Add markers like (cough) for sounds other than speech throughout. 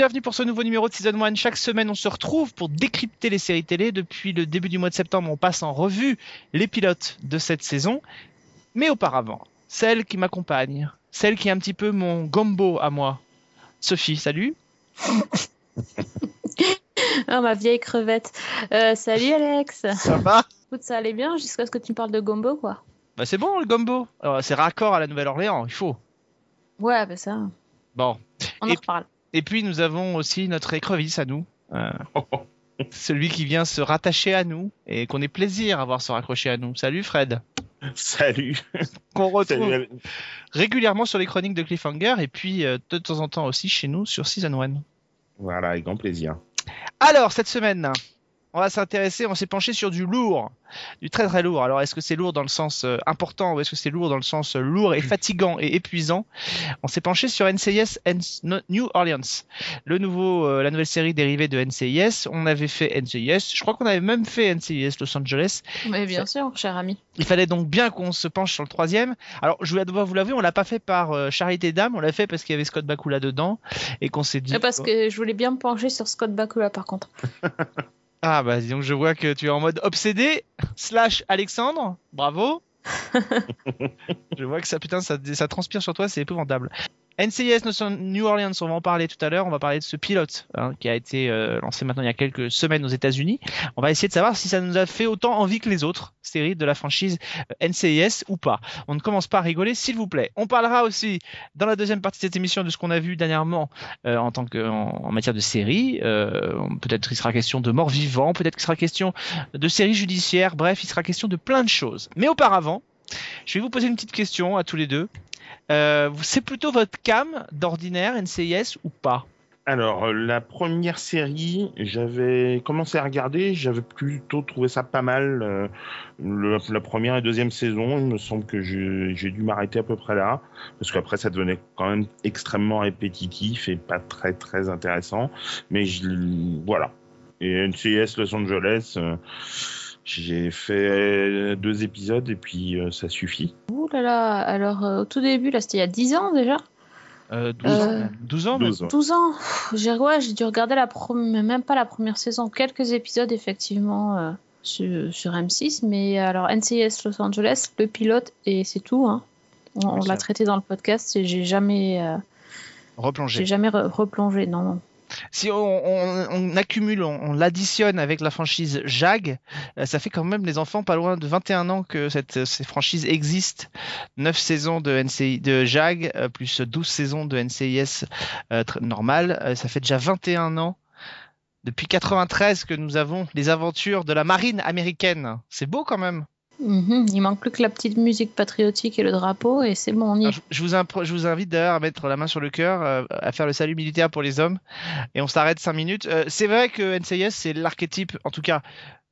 Bienvenus pour ce nouveau numéro de Season 1. Chaque semaine, on se retrouve pour décrypter les séries télé. Depuis le début du mois de septembre, on passe en revue les pilotes de cette saison. Mais auparavant, celle qui m'accompagne, celle qui est un petit peu mon gombo à moi. Sophie, salut. Ah, (laughs) ma vieille crevette. Euh, salut Alex. Ça va? Écoute, ça allait bien jusqu'à ce que tu me parles de gombo, quoi. Bah c'est bon le gombo. C'est raccord à la Nouvelle-Orléans, il faut. Ouais, bah ça, Bon. on Et- en reparle. Et puis nous avons aussi notre écrevisse à nous. Euh, (laughs) celui qui vient se rattacher à nous et qu'on ait plaisir à voir se raccrocher à nous. Salut Fred. Salut. Qu'on retrouve Salut. régulièrement sur les chroniques de Cliffhanger et puis euh, de temps en temps aussi chez nous sur Season 1. Voilà, avec grand plaisir. Alors cette semaine, on va s'intéresser, on s'est penché sur du lourd, du très très lourd. Alors est-ce que c'est lourd dans le sens euh, important ou est-ce que c'est lourd dans le sens euh, lourd et fatigant et épuisant? On s'est penché sur NCIS New Orleans, le nouveau, euh, la nouvelle série dérivée de NCIS. On avait fait NCIS, je crois qu'on avait même fait NCIS Los Angeles. Mais bien sûr, cher ami. Il fallait donc bien qu'on se penche sur le troisième. Alors, je vais devoir vous l'avouer, on l'a pas fait par euh, charité d'âme, on l'a fait parce qu'il y avait Scott Bakula dedans et qu'on s'est dit. Parce que je voulais bien me pencher sur Scott Bakula, par contre. (laughs) Ah bah donc je vois que tu es en mode obsédé slash Alexandre, bravo. (laughs) je vois que ça putain ça, ça transpire sur toi, c'est épouvantable. NCIS New Orleans, on va en parler tout à l'heure. On va parler de ce pilote hein, qui a été euh, lancé maintenant il y a quelques semaines aux États-Unis. On va essayer de savoir si ça nous a fait autant envie que les autres séries de la franchise euh, NCIS ou pas. On ne commence pas à rigoler, s'il vous plaît. On parlera aussi dans la deuxième partie de cette émission de ce qu'on a vu dernièrement euh, en tant matière de séries. Peut-être qu'il sera question de morts vivants, peut-être qu'il sera question de séries judiciaires. Bref, il sera question de plein de choses. Mais auparavant, je vais vous poser une petite question à tous les deux. Euh, c'est plutôt votre cam d'ordinaire NCIS ou pas Alors, euh, la première série, j'avais commencé à regarder, j'avais plutôt trouvé ça pas mal. euh, la première et deuxième saison, il me semble que j'ai dû m'arrêter à peu près là, parce qu'après ça devenait quand même extrêmement répétitif et pas très très intéressant. Mais voilà. Et NCIS Los Angeles, j'ai fait deux épisodes et puis euh, ça suffit. Ouh là là, alors euh, au tout début, là, c'était il y a 10 ans déjà. euh, 12 Euh, ans même. 12 ans même. 12 ans. 12 ans. Pff, J'ai ouais, j'ai dû regarder la première, même pas la première saison, quelques épisodes effectivement euh, sur, sur M6, mais alors NCIS Los Angeles, le pilote et c'est tout. Hein. On, l'a traité dans le podcast et j'ai jamais, euh, Replonger. j'ai jamais re- replongé. Non, non. Si on, on- on accumule, on, on l'additionne avec la franchise JAG, euh, ça fait quand même les enfants pas loin de 21 ans que cette, ces franchises existent. 9 saisons de, NCI, de JAG, euh, plus 12 saisons de NCIS euh, normal. Euh, ça fait déjà 21 ans. Depuis 93 que nous avons les aventures de la marine américaine. C'est beau quand même. Mhm, Il manque plus que la petite musique patriotique et le drapeau et c'est bon, on y est. je, vous impro- je vous invite d'ailleurs à mettre la main sur le cœur, euh, à faire le salut militaire pour les hommes, et on s'arrête 5 minutes. Euh, c'est vrai que NCIS, c'est l'archétype, en tout cas,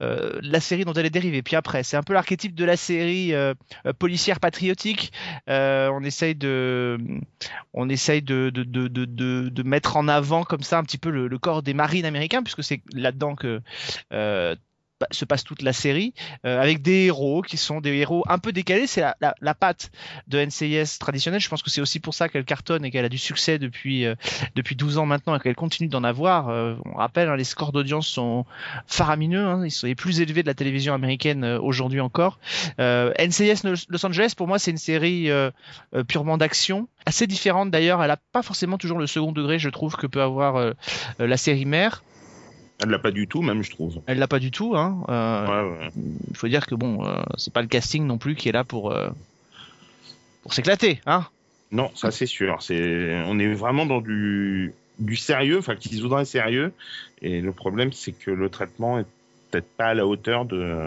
euh, la série dont elle est dérivée. Puis après, c'est un peu l'archétype de la série euh, policière patriotique. Euh, on essaye de, on essaye de, de, de, de, de, de mettre en avant comme ça un petit peu le, le corps des marines américains, puisque c'est là-dedans que se passe toute la série, euh, avec des héros qui sont des héros un peu décalés. C'est la, patte de NCIS traditionnelle. Je pense que c'est aussi pour ça qu'elle cartonne et qu'elle a du succès depuis, euh, depuis 12 ans maintenant et qu'elle continue d'en avoir. Euh, on rappelle, hein, les scores d'audience sont faramineux. Hein, ils sont les plus élevés de la télévision américaine aujourd'hui encore. NCIS Los Angeles, pour moi, c'est une série purement d'action. Assez différente d'ailleurs. Elle n'a pas forcément toujours le second degré, je trouve, que peut avoir la série mère. Elle l'a pas du tout, même je trouve. Elle l'a pas du tout. Hein. Euh, Ouais, ouais. il faut dire que bon, euh, c'est pas le casting non plus qui est là pour euh, pour s'éclater, hein. Non, ça c'est sûr. C'est, on est vraiment dans du, du sérieux, enfin qui se voudrait sérieux. Et le problème, c'est que le traitement est peut-être pas à la hauteur de,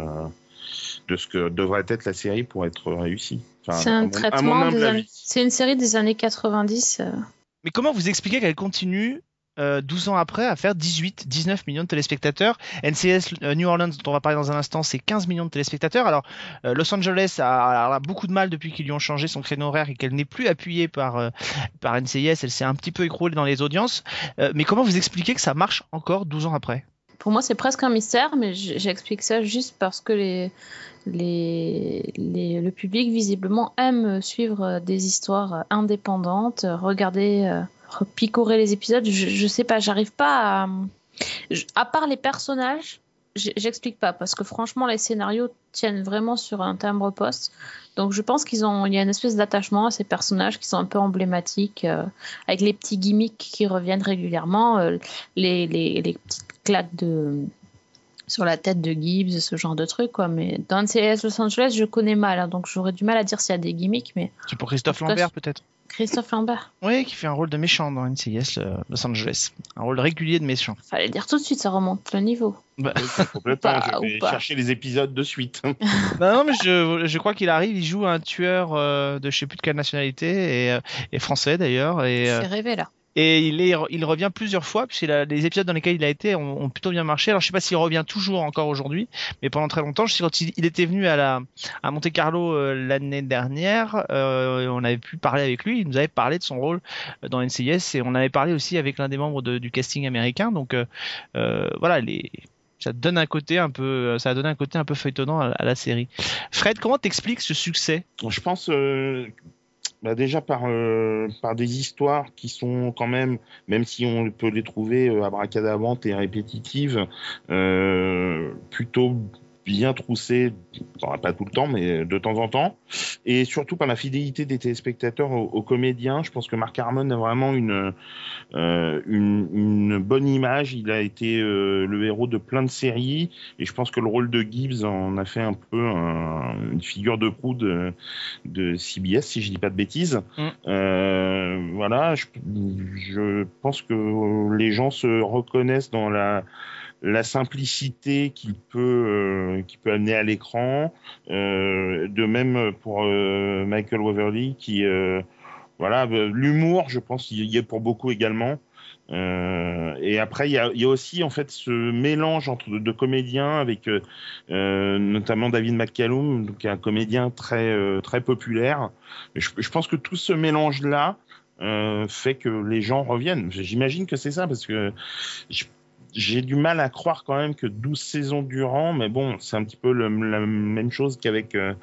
de ce que devrait être la série pour être réussie. Enfin, C'est un traitement. C'est une série des années 90. euh. Mais comment vous expliquez qu'elle continue euh, 12 ans après à faire 18, 19 millions de téléspectateurs NCS euh, New Orleans, dont on va parler dans un instant, c'est 15 millions de téléspectateurs. Alors, euh, Los Angeles a, beaucoup de mal depuis qu'ils lui ont changé son créneau horaire et qu'elle n'est plus appuyée par, euh, par. Elle s'est un petit peu écroulée dans les audiences. Mais comment vous expliquez que ça marche encore 12 ans après? Pour moi, c'est presque un mystère, mais j'explique ça juste parce que le public, visiblement, aime suivre des histoires indépendantes, regarder, picorer les épisodes. Je, sais pas, j'arrive pas à. à part les personnages, j'explique pas, parce que franchement, les scénarios tiennent vraiment sur un timbre-poste. Donc je pense qu'ils ont, y a une espèce d'attachement à ces personnages qui sont un peu emblématiques, euh, avec les petits gimmicks qui reviennent régulièrement, euh, les, les, les petites claques de sur la tête de Gibbs, ce genre de trucs quoi. Mais dans NCIS Los Angeles, je connais mal, hein, donc j'aurais du mal à dire s'il y a des gimmicks. Mais C'est pour Christophe cas, Lambert peut-être. Christophe Lambert, Oui, qui fait un rôle de méchant dans NCIS euh, Los Angeles. Un rôle régulier de méchant. fallait dire tout de suite, ça remonte le niveau. Bah, Oui, complètement. Ou pas, je vais chercher les épisodes de suite. (laughs) bah non, mais je, je crois qu'il arrive, il joue un tueur euh, de je sais plus de quelle nationalité, et, euh, et français d'ailleurs. Et, euh, fais rêver là. Et il, est, il revient plusieurs fois, puisque les épisodes dans lesquels il a été ont, plutôt bien marché. Alors je sais pas s'il revient toujours encore aujourd'hui, mais pendant très longtemps, je sais quand il, était venu à la à Monte Carlo euh, l'année dernière, euh, on avait pu parler avec lui. Il nous avait parlé de son rôle euh, dans NCIS et on avait parlé aussi avec l'un des membres du casting américain. Donc euh, euh, voilà, les ça donne un côté un peu, ça a donné un côté un peu feuilletonnant à la série. Fred, comment t'expliques ce succès? Je pense euh, bah déjà par, euh, par des histoires qui sont quand même, même si on peut les trouver euh, abracadavantes et répétitives, euh, plutôt bien troussées, enfin, pas tout le temps, mais de temps en temps, et surtout par la fidélité des téléspectateurs aux, aux comédiens. Je pense que Mark Harmon a vraiment une, euh, une, une bonne image. Il a été euh, le héros de plein de séries, et je pense que le rôle de Gibbs en a fait un peu un- une figure de proue de, de CBS, si je dis pas de bêtises. Mm. Euh, voilà, je, je pense que les gens se reconnaissent dans la la simplicité qu'il peut euh, peut amener à l'écran. Euh, de même pour euh, Michael Waverly qui euh, voilà euh, l'humour, je pense, il y est pour beaucoup également. Euh, et après, il y a, y a aussi en fait ce mélange entre de, de comédiens avec notamment David McCallum, donc un comédien très très populaire. Je, pense que tout ce mélange là fait que les gens reviennent. J'imagine que c'est ça parce que je- j'ai du mal à croire quand même que 12 saisons durant, mais bon, c'est un petit peu le- la même chose qu'avec euh,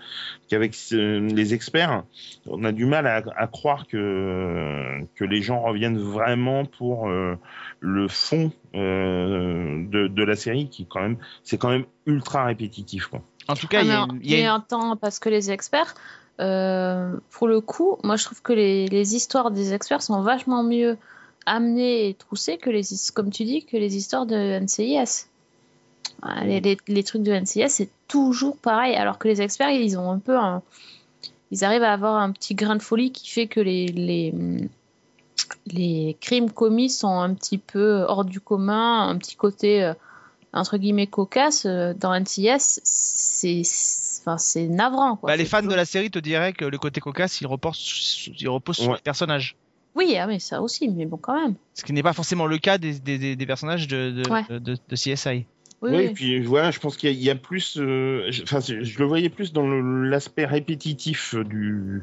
qu'avec euh, les experts. On a du mal à, à croire que que les gens reviennent vraiment pour euh, le fond euh, de, de la série, qui quand même c'est quand même ultra répétitif. Quoi. En tout cas, Ah, il y a, y un temps parce que les experts, euh, pour le coup, moi je trouve que les, les histoires des experts sont vachement mieux amenées et troussées que les, comme tu dis, que les histoires de NCIS. Ah, Les, les- les trucs de NCIS, c'est toujours pareil, alors que les experts, ils ont un peu un- Ils arrivent à avoir un petit grain de folie qui fait que les, les, les crimes commis sont un petit peu hors du commun, un petit côté euh, entre guillemets cocasse. euh, Dans NCIS, c'est enfin, c'est navrant. Quoi. bah, les fans de la série te diraient que le côté cocasse, il repose, sur- il repose sur Ouais. les personnages. Oui, ah, mais ça aussi, mais bon, quand même. Ce qui n'est pas forcément le cas des, des, des- des personnages de, de, Ouais. de, de CSI. Oui, Oui, oui. et puis voilà, je pense qu'il y, a- il y a plus, euh, je, enfin, je je le voyais plus dans l'aspect répétitif du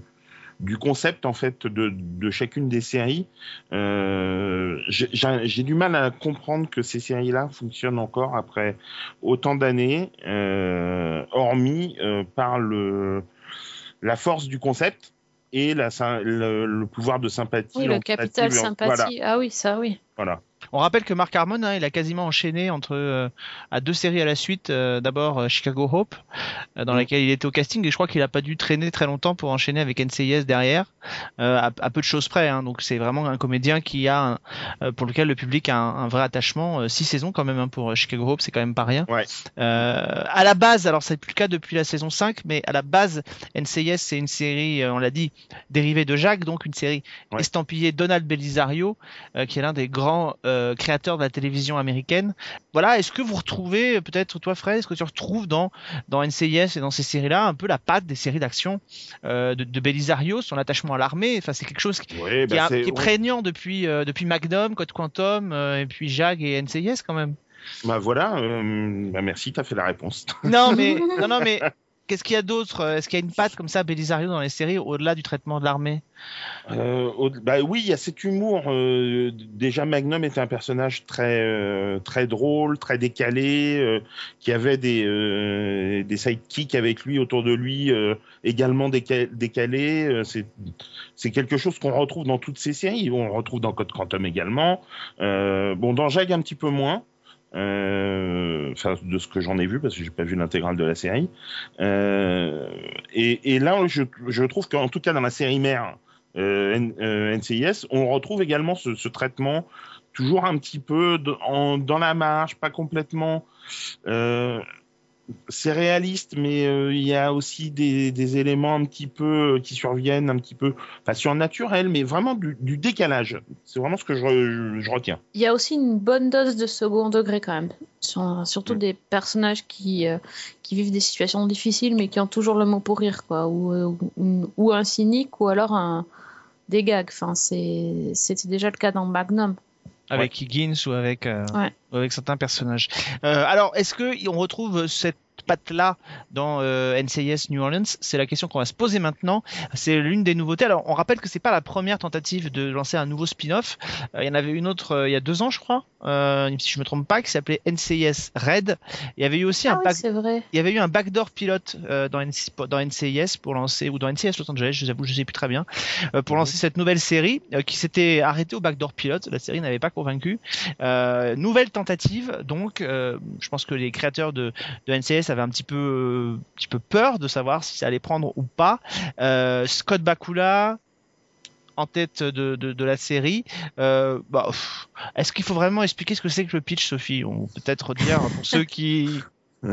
du concept en fait de, de chacune des séries. Euh, j'ai du mal à comprendre que ces séries-là fonctionnent encore après autant d'années, euh, hormis euh, par le la force du concept et la, le, le pouvoir de sympathie. Oui, le capital sympathie. Ah oui, ça oui. Voilà, On rappelle que Mark Harmon, hein, il a quasiment enchaîné entre euh, à deux séries à la suite. euh, D'abord euh, Chicago Hope, dans Mm. laquelle il était au casting, et je crois qu'il a pas dû traîner très longtemps pour enchaîner avec NCIS derrière, à, à peu de choses près. hein. donc c'est vraiment un comédien qui a, un- pour lequel le public a un, un vrai attachement. Six saisons quand même hein, pour Chicago Hope, c'est quand même pas rien. Ouais. À la base, alors c'est plus le cas depuis la saison 5, mais à la base, NCIS c'est une série, on l'a dit, dérivée de Jacques, donc une série Ouais. estampillée Donald Belisario, qui est l'un des grands euh, créateurs de la télévision américaine. Voilà, est-ce que vous retrouvez, peut-être toi Fred, est-ce que tu retrouves dans, dans NCIS et dans ces séries-là un peu la patte des séries d'action euh, de, de Belisario, son attachement à l'armée? Enfin, c'est quelque chose qui, bah, est, qui prégnant depuis, euh, depuis Magnum, Code Quantum, euh, et puis Jag et NCIS quand même. Bah voilà, euh, bah merci, t'as fait la réponse. Non, mais, (laughs) non, non, mais qu'est-ce qu'il y a d'autre euh, Est-ce qu'il y a une patte comme ça, Belisario, dans les séries, au-delà du traitement de l'armée? Euh, bah oui, il y a cet humour. euh, déjà, Magnum était un personnage très euh, très drôle, très décalé, qui avait des des sidekicks avec lui autour de lui, également déca- décalés. C'est quelque chose qu'on retrouve dans toutes ces séries. On retrouve dans Code Quantum également. Bon, dans Jag un petit peu moins. Euh, de ce que j'en ai vu, parce que j'ai pas vu l'intégrale de la série. Euh, et, là, je, trouve qu'en tout cas dans la série mère, euh, NCIS, on retrouve également ce, traitement toujours un petit peu dans la marge, pas complètement. C'est réaliste, mais euh, il y a aussi des, des éléments un petit peu euh, qui surviennent, un petit peu, enfin surnaturels, mais vraiment du, du décalage. C'est vraiment ce que je, re- je retiens. Il y a aussi une bonne dose de second degré quand même. Sur- surtout Mm. des personnages qui, euh, qui vivent des situations difficiles mais qui ont toujours le mot pour rire, quoi. Ou, euh, ou, ou un cynique ou alors un, des gags. Enfin, c'était déjà le cas dans Magnum. avec Higgins ou avec, euh, Ouais. Avec certains personnages. Euh, alors, est-ce que on retrouve cette patte-là dans euh, NCIS New Orleans? C'est la question qu'on va se poser maintenant. C'est l'une des nouveautés. Alors, on rappelle que c'est pas la première tentative de lancer un nouveau spin-off. Euh, il y en avait une autre euh, il y a deux ans, je crois, euh, si je me trompe pas, qui s'appelait NCIS Red. Il y avait eu aussi Ah un oui, back- c'est vrai. il y avait eu un backdoor pilote euh, dans, NC dans NCIS pour lancer ou dans NCIS Los Angeles, je vous avoue, je sais plus très bien, euh, pour lancer cette nouvelle série euh, qui s'était arrêtée au backdoor pilote. La série n'avait pas convaincu. Euh, nouvelle tentative, donc euh, je pense que les créateurs de, NCIS avaient un petit peu, euh, un petit peu peur de savoir si ça allait prendre ou pas. Euh, Scott Bakula en tête de, la série. Bah, Est-ce qu'il faut vraiment expliquer ce que c'est que le pitch, Sophie? Peut peut-être dire pour ceux qui (laughs)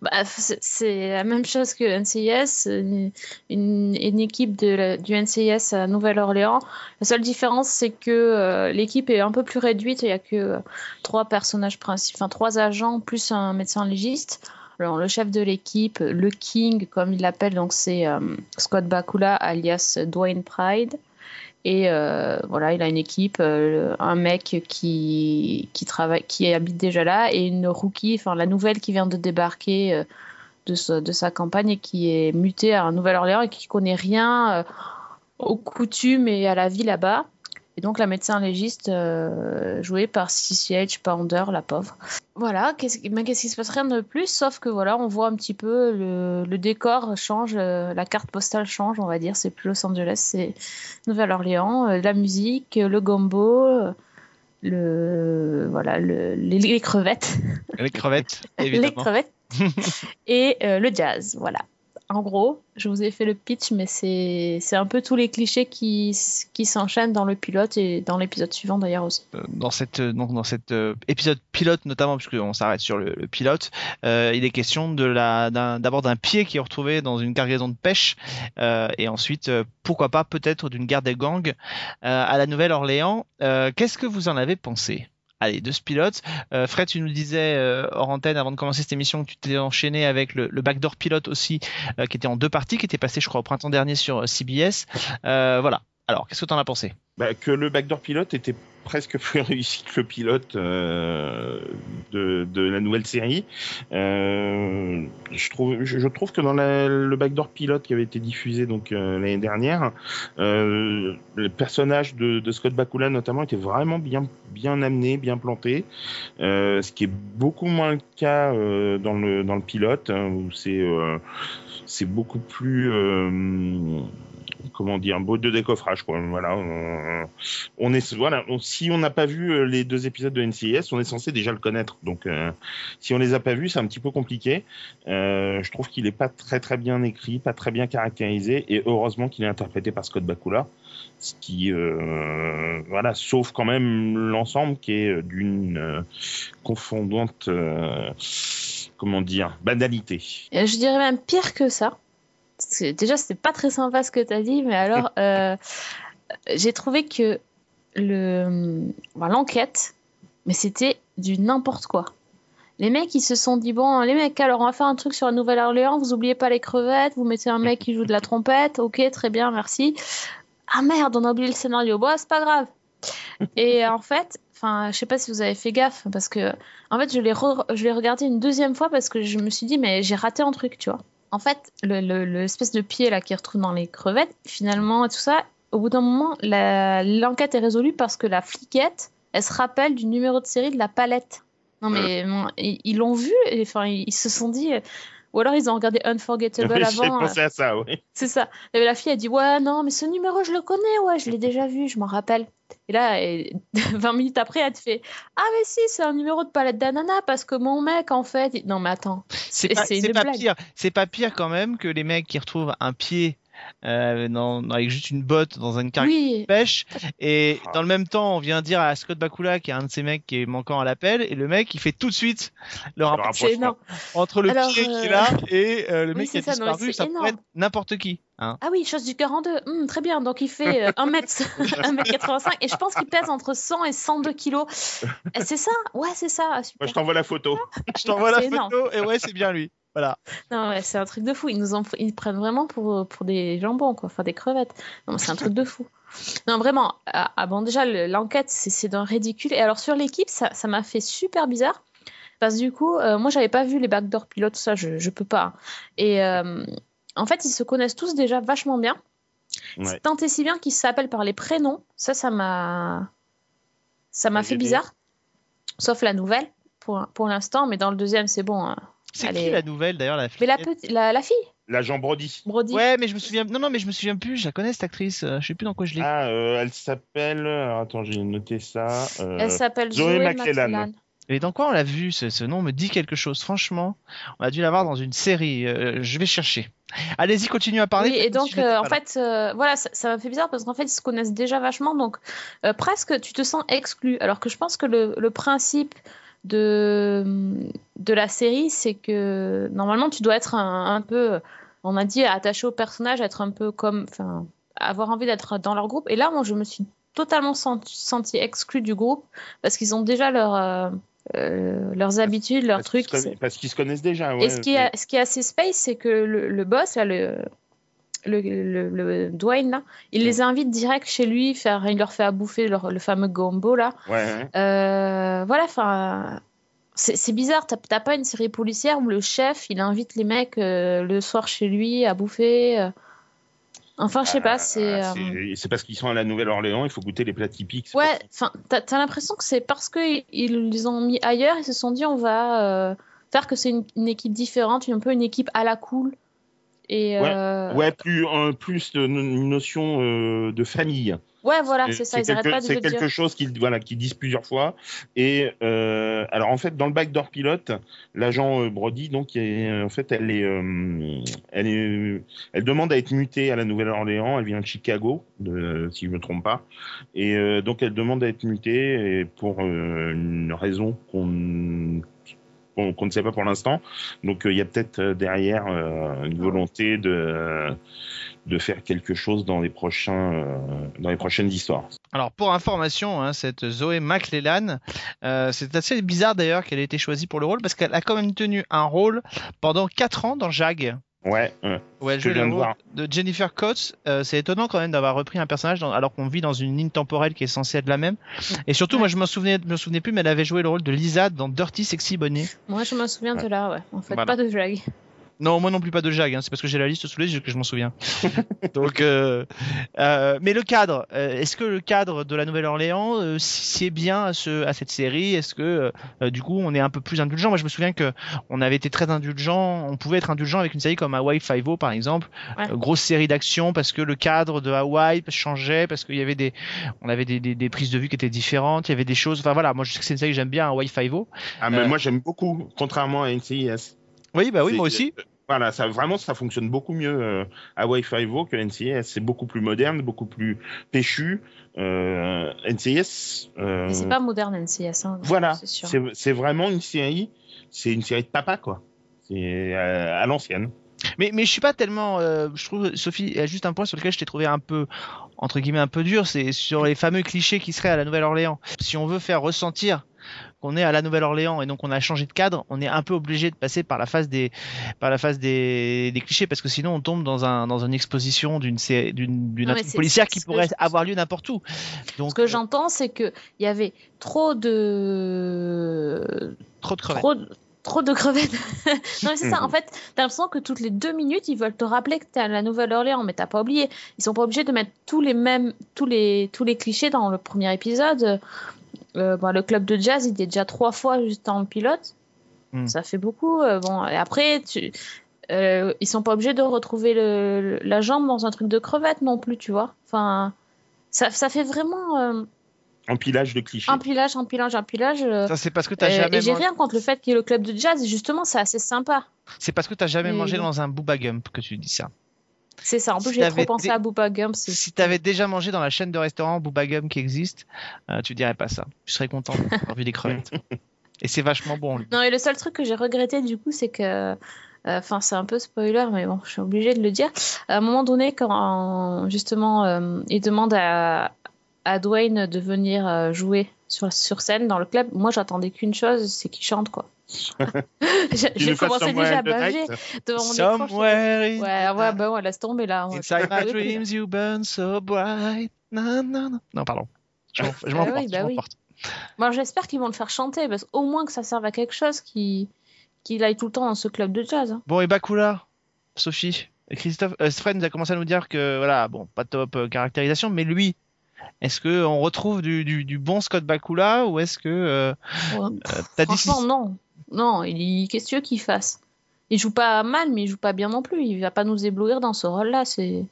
Bah, c'est la même chose que NCIS, une, équipe de du NCIS à Nouvelle-Orléans. La seule différence, c'est que euh, l'équipe est un peu plus réduite. Il n'y a que euh, trois personnages principaux, trois agents plus un médecin légiste. Le chef de l'équipe, le King, comme il l'appelle, donc c'est euh, Scott Bakula, alias Dwayne Pride. Et euh, voilà, il a une équipe, euh, un mec qui, qui travaille, qui habite déjà là, et une rookie, enfin la nouvelle qui vient de débarquer euh, de, sa- campagne et qui est mutée à Nouvelle-Orléans et qui connaît rien aux coutumes et à la vie là-bas. Et donc la médecin légiste euh, jouée par CCH Pounder, la pauvre. Voilà, qu'est-ce mais qu'est-ce qui se passe? Rien de plus, sauf que voilà, on voit un petit peu le, le décor change, euh, la carte postale change, on va dire. C'est plus Los Angeles, c'est Nouvelle-Orléans, euh, la musique, le gombo, euh, le voilà, le, les, les crevettes, les crevettes, (laughs) les évidemment. crevettes (laughs) et euh, le jazz. Voilà. En gros, je vous ai fait le pitch, mais c'est un peu tous les clichés qui, s'enchaînent dans le pilote et dans l'épisode suivant d'ailleurs aussi. Euh, dans cette euh, cet euh, épisode pilote notamment puisqu'on s'arrête sur le, pilote il est question d'abord d'un pied qui est retrouvé dans une cargaison de pêche et ensuite pourquoi pas peut-être d'une guerre des gangs à la Nouvelle-Orléans qu'est-ce que vous en avez pensé? Allez, de ce pilote. Euh, Fred, tu nous disais euh, hors antenne avant de commencer cette émission que tu t'es enchaîné avec le, backdoor pilote aussi, euh, qui était en deux parties, qui était passé, je crois, au printemps dernier sur euh, CBS. Voilà. Alors, qu'est-ce que tu en as pensé? Bah, que le backdoor pilote était presque (laughs) plus réussi que le pilote euh, de, la nouvelle série. Euh, je, trouve, que dans le backdoor pilote qui avait été diffusé donc euh, l'année dernière, le personnage de, Scott Bakula notamment était vraiment bien bien amené, bien planté, ce qui est beaucoup moins le cas dans le dans le pilote hein, où c'est beaucoup plus comment dire, beau de décoffrage quoi. Voilà, on, est voilà, si on n'a pas vu euh, les deux épisodes de NCIS, on est censé déjà le connaître. Donc euh, si on les a pas vus, c'est un petit peu compliqué. Euh, je trouve qu'il est pas très très bien écrit, pas très bien caractérisé et heureusement qu'il est interprété par Scott Bakula. Ce qui, voilà, sauf quand même l'ensemble qui est d'une confondante, comment dire, banalité. Je dirais même pire que ça. Déjà, c'était pas très sympa ce que tu as dit, mais alors, (laughs) euh, j'ai trouvé que le enfin, l'enquête, mais c'était du n'importe quoi. Les mecs, ils se sont dit bon, les mecs, alors on va faire un truc sur la Nouvelle-Orléans, vous oubliez pas les crevettes, vous mettez un mec qui joue de la (laughs) trompette, ok, très bien, merci. Ah merde, on a oublié le scénario. Bon, c'est pas grave. Et en fait, enfin, je sais pas si vous avez fait gaffe, parce que en fait, je l'ai re- je l'ai regardé une deuxième fois parce que je me suis dit, mais j'ai raté un truc, tu vois. En fait, le, le- l'espèce de pied là qui retrouve dans les crevettes, finalement, et tout ça, au bout d'un moment, l'enquête est résolue parce que la fliquette, elle se rappelle du numéro de série de la palette. Non mais bon, ils l'ont vu, et enfin, ils ils se sont dit. Euh, Ou alors ils ont regardé Unforgettable J'ai avant. euh, pensé à ça, oui. c'est ça. Et la fille a dit Ouais, non, mais ce numéro, je le connais, ouais, je l'ai déjà vu, je m'en rappelle. Et là, et (laughs) 20 minutes après, elle te fait Ah, mais si, c'est un numéro de palette d'ananas parce que mon mec, en fait. il- Non, mais attends. C'est pas, pas pire. C'est pas pire quand même que les mecs qui retrouvent un pied euh, dans- avec juste une botte dans une carrière Oui, de pêche et Ah. dans le même temps on vient dire à Scott Bakula qui est un de ces mecs qui est manquant à l'appel et le mec il fait tout de suite le rapport rapprochement. entre le Alors, pied qui euh, est là et euh, le oui, mec qui a ça, disparu ça pourrait énorme. être n'importe qui hein. Ah oui, chose du cœur en deux. Hum, très bien. Donc il fait euh, 1 mètre, 1 (laughs) mètre 85 et je pense qu'il pèse entre 100 et 102 kilos. Et C'est ça? Ouais, c'est ça. Moi, Super. je t'envoie la photo. je t'envoie la énorme. photo et ouais c'est bien lui voilà Non, ouais, c'est un truc de fou. Ils nous en... ils prennent vraiment pour, pour des jambons, quoi. Enfin, des crevettes. Non, c'est un truc de fou. Non, vraiment. Ah, ah, bon, déjà, le- l'enquête, c'est d'un ridicule. Et alors, sur l'équipe, ça m'a fait super bizarre. Parce que du coup, euh, moi, j'avais pas vu les backdoor pilotes, tout ça, je, je peux pas. Et euh, en fait, ils se connaissent tous déjà vachement bien. Ouais. Tant et si bien qu'ils s'appellent par les prénoms. Ça, ça m'a. Ça m'a fait bizarre. Sauf la nouvelle, pour, pour l'instant. Mais dans le deuxième, c'est bon. hein. C'est qui la nouvelle d'ailleurs la Mais la, la, la fille, L'agent Brody. Brody. ouais mais je me souviens non non mais je me souviens plus je la connais cette actrice euh, je sais plus dans quoi je l'ai Ah, euh, elle s'appelle. alors, attends, j'ai noté ça. euh, Elle s'appelle Zoé. Et dans quoi on l'a vu ce, ce nom me dit quelque chose. Franchement, on a dû l'avoir dans une série. euh, je vais chercher. Allez-y, continue à parler. Oui, et donc, euh, en fait, euh, voilà, ça ça m'a fait bizarre parce qu'en fait, ils se connaissent déjà vachement. Donc, euh, presque, tu te sens exclu. Alors que je pense que le, le principe de, de la série, c'est que normalement, tu dois être un, un peu, on a dit, attaché au personnage, être un peu comme, enfin, avoir envie d'être dans leur groupe. Et là, moi, je me suis totalement senti, senti exclue du groupe parce qu'ils ont déjà leur, euh, euh, leurs habitudes, leurs parce trucs. se Parce qu'ils se connaissent déjà. Ouais, Et ce qui, est, ce qui est assez space, c'est que le, le boss, là, le, le, le, le Dwayne, là, il les invite direct chez lui, faire, il leur fait à bouffer leur- le fameux gombo, là. Ouais. Euh, voilà, enfin. C'est bizarre, t'as pas une série policière où le chef il invite les mecs euh, le soir chez lui à bouffer. euh. Enfin, je sais pas, c'est. Euh, c'est- parce qu'ils sont à la Nouvelle-Orléans, il faut goûter les plats typiques. Ouais, enfin, t'as as, l'impression que c'est parce qu'ils ils les ont mis ailleurs, ils se sont dit on va euh, faire que c'est une, une équipe différente, un peu une équipe à la cool. Et Ouais, euh, Ouais, plus, un- plus de- une notion euh, de famille. ouais, voilà, c'est ça, quelque, de c'est quelque chose qu'ils voilà, qu'ils disent plusieurs fois. Et euh, alors en fait, dans le backdoor pilote, l'agent Brody, donc, est- en fait, elle est, euh, elle est, elle demande à être mutée à la Nouvelle-Orléans. Elle vient de Chicago, de, si je me trompe pas. Et euh, donc, elle demande à être mutée et pour une raison qu'on qu'on ne sait pas pour l'instant. Donc, euh, il y a peut-être euh, derrière euh, une volonté de faire quelque chose dans les prochains dans les prochaines histoires. Alors pour information, hein, cette Zoé McClellan, euh, c'est assez bizarre d'ailleurs qu'elle ait été choisie pour le rôle parce qu'elle a quand même tenu un rôle pendant 4 ans dans Jag. Ouais, ouais. Je viens le de rôle voir. de Jennifer Coates. Euh, c'est étonnant quand même d'avoir repris un personnage dans- alors qu'on vit dans une ligne temporelle qui est censée être la même. Et surtout, Ouais. moi je me souvenais, je me souvenais plus, mais elle avait joué le rôle de Lisa dans Dirty Sexy Bonnie. Moi, je me souviens de là, ouais. En fait, Voilà. pas de drag. Non, moi non plus pas de Jag, hein, c'est parce que j'ai la liste sous les yeux que je m'en souviens. (laughs) Donc, euh, euh, mais le cadre, euh, est-ce que le cadre de la Nouvelle-Orléans euh, sied bien à, ce, à cette série? Est-ce que euh, du coup on est un peu plus indulgent? Moi je me souviens que on avait été très indulgent, on pouvait être indulgent avec une série comme Hawaii Five-O par exemple, Ouais. Euh, grosse série d'action parce que le cadre de Hawaii changeait, parce qu'il y avait des, on avait des, des, des prises de vue qui étaient différentes, il y avait des choses. Enfin voilà, moi je sais que c'est une série que j'aime bien, Hawaii Five-O. Ah, mais Euh. moi j'aime beaucoup, contrairement à NCIS. Oui, bah oui, moi aussi. Voilà, ça vraiment ça fonctionne beaucoup mieux euh, à Wi-Fi O que NCIS. C'est beaucoup plus moderne, beaucoup plus péchu. Euh, NCIS. euh, Mais c'est pas moderne, NCS. Hein, voilà, C'est sûr. c'est c'est vraiment une série. C'est une série de papa quoi. C'est euh, à l'ancienne. Mais, mais je suis pas tellement. euh, je trouve, Sophie, il y a juste un point sur lequel je t'ai trouvé un peu, entre guillemets, un peu dur, c'est sur les fameux clichés qui seraient à la Nouvelle-Orléans. Si on veut faire ressentir qu'on est à la Nouvelle-Orléans et donc on a changé de cadre, on est un peu obligé de passer par la phase des, par la phase des, des clichés parce que sinon on tombe dans un, dans une exposition d'une, d'une, policière qui ce pourrait avoir lieu n'importe où. Ce Donc, que euh, j'entends, c'est qu'il y avait trop de. trop de crevettes. Trop de, trop de crevettes. (laughs) non, mais c'est ça. En fait, t'as l'impression que toutes les deux minutes, ils veulent te rappeler que t'es à la Nouvelle-Orléans, mais t'as pas oublié. Ils sont pas obligés de mettre tous les mêmes, tous les, tous les clichés dans le premier épisode. Euh, bon, le club de jazz, il est déjà trois fois juste en pilote. Hmm. Ça fait beaucoup. euh, bon, et après, tu, euh, ils sont pas obligés de retrouver le, la jambe dans un truc de crevette non plus, tu vois. Enfin, ça, ça fait vraiment euh, Empilage de clichés. empilage, empilage, empilage. euh, Ça, c'est parce que t'as euh, jamais, et j'ai rien contre le fait qu'il y ait le club de jazz. Justement, c'est assez sympa. c'est parce que t'as jamais Mais mangé dans un Booba Gump que tu dis ça. C'est ça. En Si plus, j'ai trop t'avais pensé à Booba Gump. Si t'avais déjà mangé dans la chaîne de restaurants Booba Gum qui existe, euh, tu dirais pas ça. Tu serais content d'avoir vu des crevettes. (laughs) Et c'est vachement bon. lui. Non, et le seul truc que j'ai regretté du coup, c'est que. euh, Enfin, c'est un peu spoiler, mais bon, je suis obligée de le dire. À un moment donné, quand justement euh, il demande à, à Dwayne de venir euh, jouer sur, sur scène dans le club, moi j'attendais qu'une chose, c'est qu'il chante quoi. (laughs) Fasse commencé déjà à in the baver devant mon écran. je Ouais, ouais, bah ouais, laisse tomber là. Inside je my dreams you burn so bright. Non, non, non. Non, pardon. Je m'en- je Ah m'emporte. oui, bah je oui. Moi, j'espère qu'ils vont le faire chanter, parce qu'au moins que ça serve à quelque chose, qu'il qu'il aille tout le temps dans ce club de jazz. hein. Bon, et Bakula, Sophie, et Christophe, euh, Fred nous a commencé à nous dire que, voilà, bon, pas top euh, caractérisation, mais lui, est-ce que on retrouve du, du, du bon Scott Bakula ou est-ce que euh, Ouais. euh, dit non. Non, il... qu'est-ce que tu veux qu'il fasse Il joue pas mal, mais il joue pas bien non plus. Il va pas nous éblouir dans ce rôle-là. C'est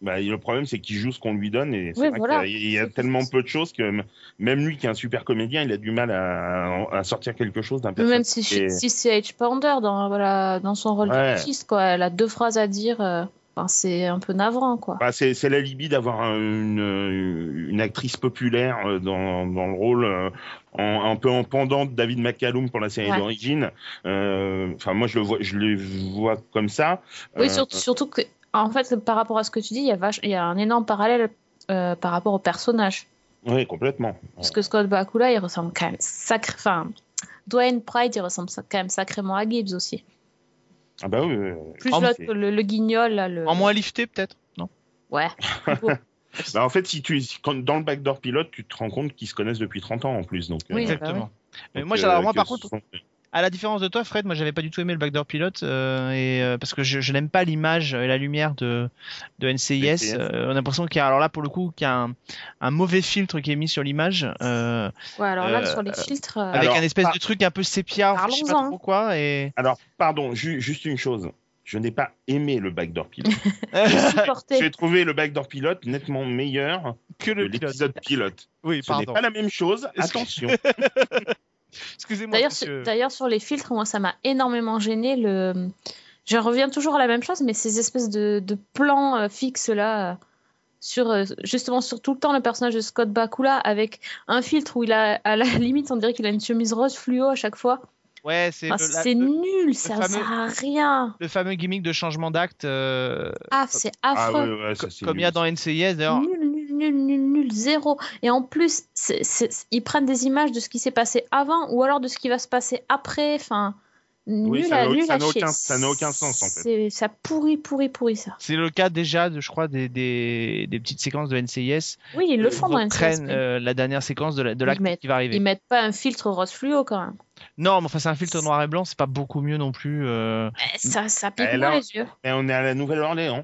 Bah, le problème, c'est qu'il joue ce qu'on lui donne et c'est Oui, vrai voilà. qu'il y a, il y a tellement peu de choses que même lui, qui est un super comédien, il a du mal à, à sortir quelque chose d'un même personnage. si, Et- si c'est H. Pounder dans voilà dans son rôle Ouais. d'artiste, quoi. Elle a deux phrases à dire. Enfin, c'est un peu navrant, quoi. Bah, c'est c'est la libye d'avoir un- une, une actrice populaire euh, dans, dans le rôle euh, en, un peu en pendant de David McCallum pour la série Ouais. d'origine. Euh, Enfin, moi, je le vois, je le vois comme ça. Oui, Euh, surtout, que, en fait, par rapport à ce que tu dis, il y a, vache- il y a un énorme parallèle euh, par rapport au personnage. Oui, complètement. Parce que Scott Bakula, il ressemble quand même sacré. Enfin, Dwayne Pride, il ressemble quand même sacrément à Gibbs aussi. Ah bah oui. oui, oui. Plus En- le, le guignol, là, le. en moins lifté peut-être Non? Ouais. (laughs) Bah, en fait, si tu quand, dans le backdoor pilote, tu te rends compte qu'ils se connaissent depuis 30 ans en plus. Donc, Oui, bah Exactement. Mais donc, moi, euh, moi par contre, sont- à la différence de toi, Fred, moi j'avais pas du tout aimé le backdoor pilote euh, et euh, parce que je, je n'aime pas l'image et la lumière de de NCIS. Euh, on a l'impression qu'il y a alors là pour le coup qu'il y a un, un mauvais filtre qui est mis sur l'image euh, Ouais, alors là, Euh, sur les filtres. euh, avec Alors, un espèce par- de truc un peu sépia, je sais pas Parlons-en. trop quoi et Alors, pardon, ju- juste une chose. Je n'ai pas aimé le backdoor pilote. (laughs) J'ai trouvé le backdoor pilote nettement meilleur que le pilote. l'épisode pilote. Oui, Ce n'est pas la même chose. Attention. (laughs) Excusez-moi. D'ailleurs, monsieur. sur, d'ailleurs, sur les filtres, moi, ça m'a énormément gêné. Le... Je reviens toujours à la même chose, mais ces espèces de, de plans euh, fixes là, euh, sur, euh, justement sur tout le temps le personnage de Scott Bakula, avec un filtre où il a, à la (laughs) limite, on dirait qu'il a une chemise rose fluo à chaque fois. Ouais, c'est Enfin, le- nul, ça fameux- sert à rien. le fameux gimmick de changement d'acte euh, Ah, c'est ah affreux. ouais, ouais, ça, c'est comme il y a dans NCIS d'ailleurs. Nul, nul, nul, nul, nul, zéro. Et en plus, ils prennent des images de ce qui s'est passé avant ou alors de ce qui va se passer après. Enfin, nul ça à, n'a- nul ça n'a aucun- sens, en fait. Ça pourrit, pourrit, pourrit ça. C'est le cas déjà de, je crois, des, des, des petites séquences de NCIS. Oui, ils le font dans NCIS. mais euh, la dernière séquence de la- de Ils l'acte mettent- qui va arriver. Ils mettent pas un filtre rose fluo quand même. Non, mais enfin, c'est un filtre noir et blanc, c'est pas beaucoup mieux non plus. euh. Ça, ça pique moins là- les yeux. Et on est à la Nouvelle-Orléans.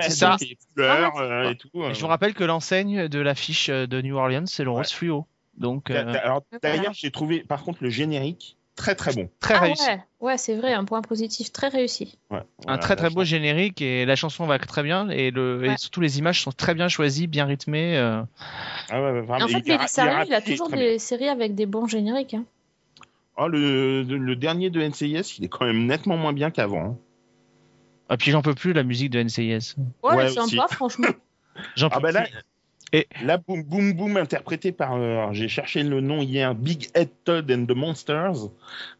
C'est (laughs) ça. Les couleurs et tout. Et je vous rappelle que l'enseigne de l'affiche euh, de New Orleans, c'est le rose Ouais. fluo. Donc, euh, Alors, d'ailleurs, j'ai trouvé, par contre, le générique très très bon. très Ah réussi. ouais, ouais c'est vrai, un point positif très réussi. Ouais, Un très très beau chanson. générique et la chanson va très bien et, le, et surtout les images sont très bien choisies, bien rythmées. euh. Ah en fait, il sérieux, il a toujours des séries avec des bons génériques. hein. Oh, le, le dernier de NCIS, il est quand même nettement moins bien qu'avant. Ah, puis j'en peux plus la musique de NCIS. Ouais, Ouais, sympa, franchement. (laughs) J'en Ah peux bah là, plus. Et- Là, Boom Boom Boom, interprété par, euh, j'ai cherché le nom hier, Big Head Todd and the Monsters.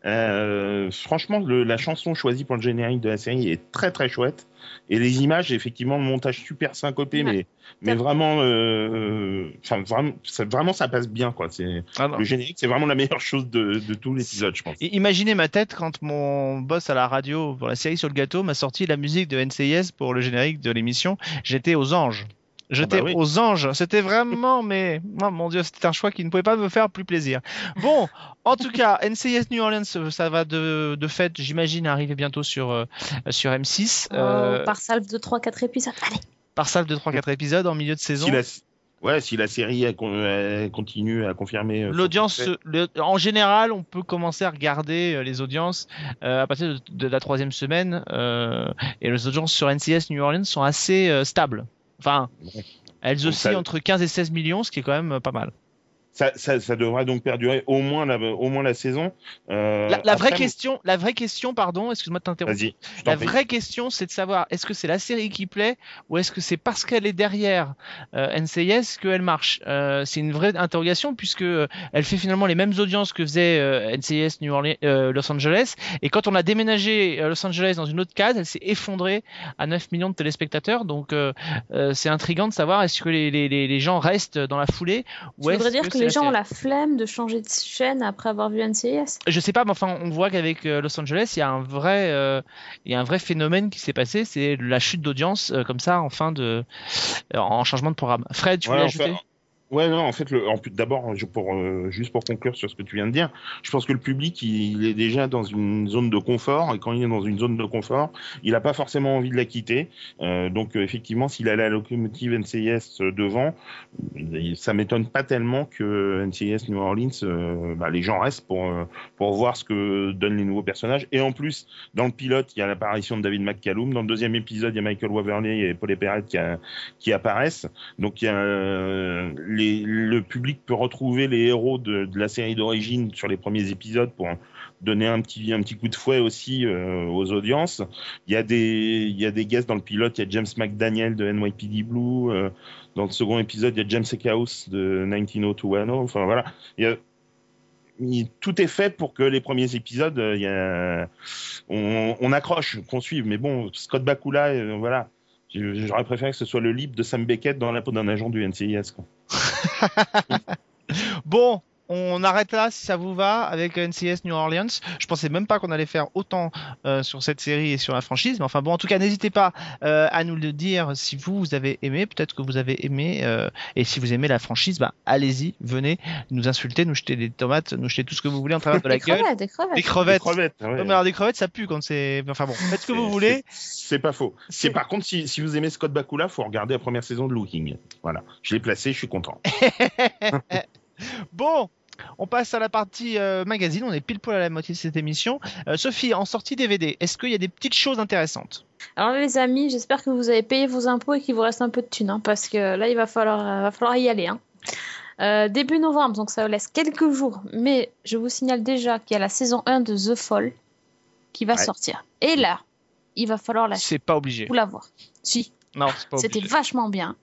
Euh, franchement, le- la chanson choisie pour le générique de la série est très très chouette. Et les images, effectivement, le montage super syncopé, Ouais. mais, mais vraiment, euh, enfin, vraiment, ça, vraiment, ça passe bien, quoi. C'est, Ah le générique, c'est vraiment la meilleure chose de, de tout l'épisode, je pense. Et Imaginez ma tête quand mon boss à la radio pour la série sur le gâteau m'a sorti la musique de NCIS pour le générique de l'émission. J'étais aux anges. J'étais Ah bah oui. aux anges. C'était vraiment, (laughs) mais oh mon dieu, c'était un choix qui ne pouvait pas me faire plus plaisir. Bon, en tout cas, (laughs) NCIS New Orleans, ça va de, de fait, j'imagine, arriver bientôt sur, euh, sur M6 euh, par salve de 3-4 épisodes. Allez. par salve de 3-4 épisodes en milieu de saison. Si la, ouais, si la série elle, con- elle continue à confirmer. euh, L'audience, en général, on peut commencer à regarder euh, les audiences euh, à partir de, de la troisième semaine. euh, et les audiences sur NCS New Orleans sont assez euh, stables. Enfin, elles oscillent entre 15 et 16 millions, ce qui est quand même pas mal. Ça, ça, ça devrait donc perdurer au moins la, au moins la saison. Euh, La, la vraie question, la vraie question, pardon, excuse-moi de t'interrompre. La prie. vraie question, c'est de savoir est-ce que c'est la série qui plaît ou est-ce que c'est parce qu'elle est derrière euh, NCIS qu'elle marche? Euh, C'est une vraie interrogation puisque euh, elle fait finalement les mêmes audiences que faisait euh, NCIS New Orleans, euh, Los Angeles. Et quand on a déménagé euh, Los Angeles dans une autre case, elle s'est effondrée à 9 millions de téléspectateurs. Donc euh, euh, c'est intriguant de savoir est-ce que les, les, les gens restent dans la foulée ou est-ce que, les gens ont la flemme de changer de chaîne après avoir vu NCIS je sais pas, mais enfin, on voit qu'avec euh, Los Angeles, il y a un vrai, euh, il y a un vrai phénomène qui s'est passé, c'est la chute d'audience euh, comme ça en fin de, en changement de programme. Fred, tu Ouais, voulais ajouter? Ouais, non, en fait, d'abord, euh, juste pour conclure sur ce que tu viens de dire, je pense que le public, il, est déjà dans une zone de confort, et quand il est dans une zone de confort, il n'a pas forcément envie de la quitter. Euh, donc, euh, effectivement, s'il a la locomotive NCIS euh, devant, ça m'étonne pas tellement que NCIS New Orleans, bah, les gens restent pour pour voir ce que donnent les nouveaux personnages. Et en plus, dans le pilote, il y a l'apparition de David McCallum. Dans le deuxième épisode, il y a Michael Waverly et Paul Perret qui, qui apparaissent. Donc, il y a, euh, le public peut retrouver les héros de, la série d'origine sur les premiers épisodes pour donner un petit, un petit coup de fouet aussi euh, aux audiences. Il y, a des, il y a des guests dans le pilote, il y a James McDaniel de NYPD Blue. euh, dans le second épisode, il y a James Eckhouse de 190210. Enfin voilà, tout est fait pour que les premiers épisodes, euh, on, accroche, qu'on suive. Mais bon, Scott Bakula, voilà. J'aurais préféré que ce soit le libre de Sam Beckett dans la peau d'un agent du NCIS. (laughs) Bon, on arrête là si ça vous va avec NCS New Orleans. Je pensais même pas qu'on allait faire autant euh, sur cette série et sur la franchise, mais enfin bon, en tout cas, n'hésitez pas euh, à nous le dire si vous, vous avez aimé, peut-être que vous avez aimé, euh, et si vous aimez la franchise, bah allez-y, venez nous insulter, nous jeter des tomates, nous jeter tout ce que vous voulez en travers de la Des gueule. crevettes, des crevettes. Des Des crevettes. crevettes. ouais. Non, mais alors des crevettes, ça pue quand c'est. Enfin bon, faites ce que vous voulez. c'est- pas faux. C'est- C'est par contre, si, si vous aimez Scott Bakula, faut regarder la première saison de Looking. Voilà. Je l'ai placé, je suis content. (laughs) (laughs) Bon, on passe à la partie euh, magazine. On est pile poil à la moitié de cette émission. Euh, Sophie, en sortie DVD, est-ce qu'il y a des petites choses intéressantes? Alors les amis, j'espère que vous avez payé vos impôts et qu'il vous reste un peu de thunes, hein, parce que là, il va falloir, euh, va falloir y aller. hein. Euh, début novembre, donc ça vous laisse quelques jours, mais je vous signale déjà qu'il y a la saison 1 de The Fall qui va Ouais. sortir. Et là, il va falloir la C'est pas obligé. vous la voir. Si, Non, c'est pas c'était vachement bien.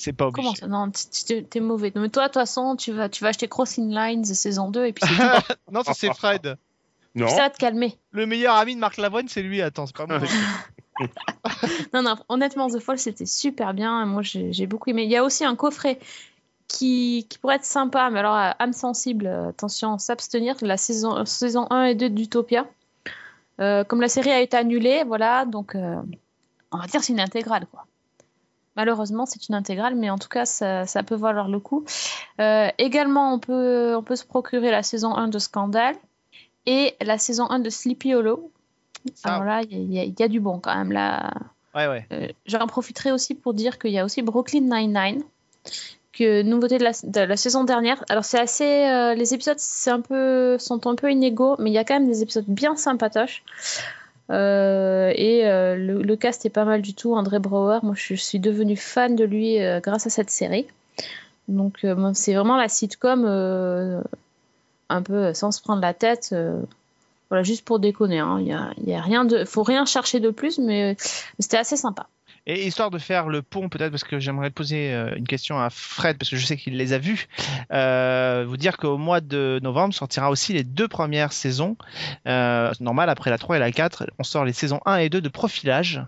C'est pas obligé. Comment ça? Non, t'es mauvais. Mais toi, de toute façon, tu vas, tu vas acheter Crossing Lines saison 2 et puis c'est (laughs) non, ça c'est Fred. Non. ça va te calmer. Le meilleur ami de Marc Lavoine, c'est lui. Attends, c'est pas moi. (laughs) Non, non, honnêtement, The Fall, c'était super bien. Moi, j'ai beaucoup aimé. Il y a aussi un coffret qui, qui pourrait être sympa, mais alors, euh, âme sensible, euh, attention, s'abstenir, la saison, saison 1 et 2 d'Utopia. Euh, comme la série a été annulée, voilà, donc euh, on va dire c'est une intégrale, quoi. Malheureusement, c'est une intégrale, mais en tout cas, ça, ça peut valoir le coup. Euh, également, on peut, on peut se procurer la saison 1 de Scandale et la saison 1 de Sleepy Hollow. Alors là, il y, a- il y a du bon quand même. Là, Ouais, ouais. euh, J'en profiterai aussi pour dire qu'il y a aussi Brooklyn Nine-Nine, que nouveauté de la, de la saison dernière. Alors c'est assez, euh, les épisodes c'est un peu, sont un peu inégaux, mais il y a quand même des épisodes bien sympatoches. Euh, et euh, le, cast est pas mal du tout. André Brouwer, moi je suis devenue fan de lui euh, grâce à cette série. Donc c'est vraiment la sitcom un peu sans se prendre la tête. voilà, juste pour déconner. hein. Il y a, y a rien de, faut rien chercher de plus, mais, mais c'était assez sympa. Et histoire de faire le pont, peut-être parce que j'aimerais poser euh, une question à Fred, parce que je sais qu'il les a vus, euh, vous dire qu'au mois de novembre sortira aussi les deux premières saisons. Euh, normal, après la 3 et la 4, on sort les saisons 1 et 2 de profilage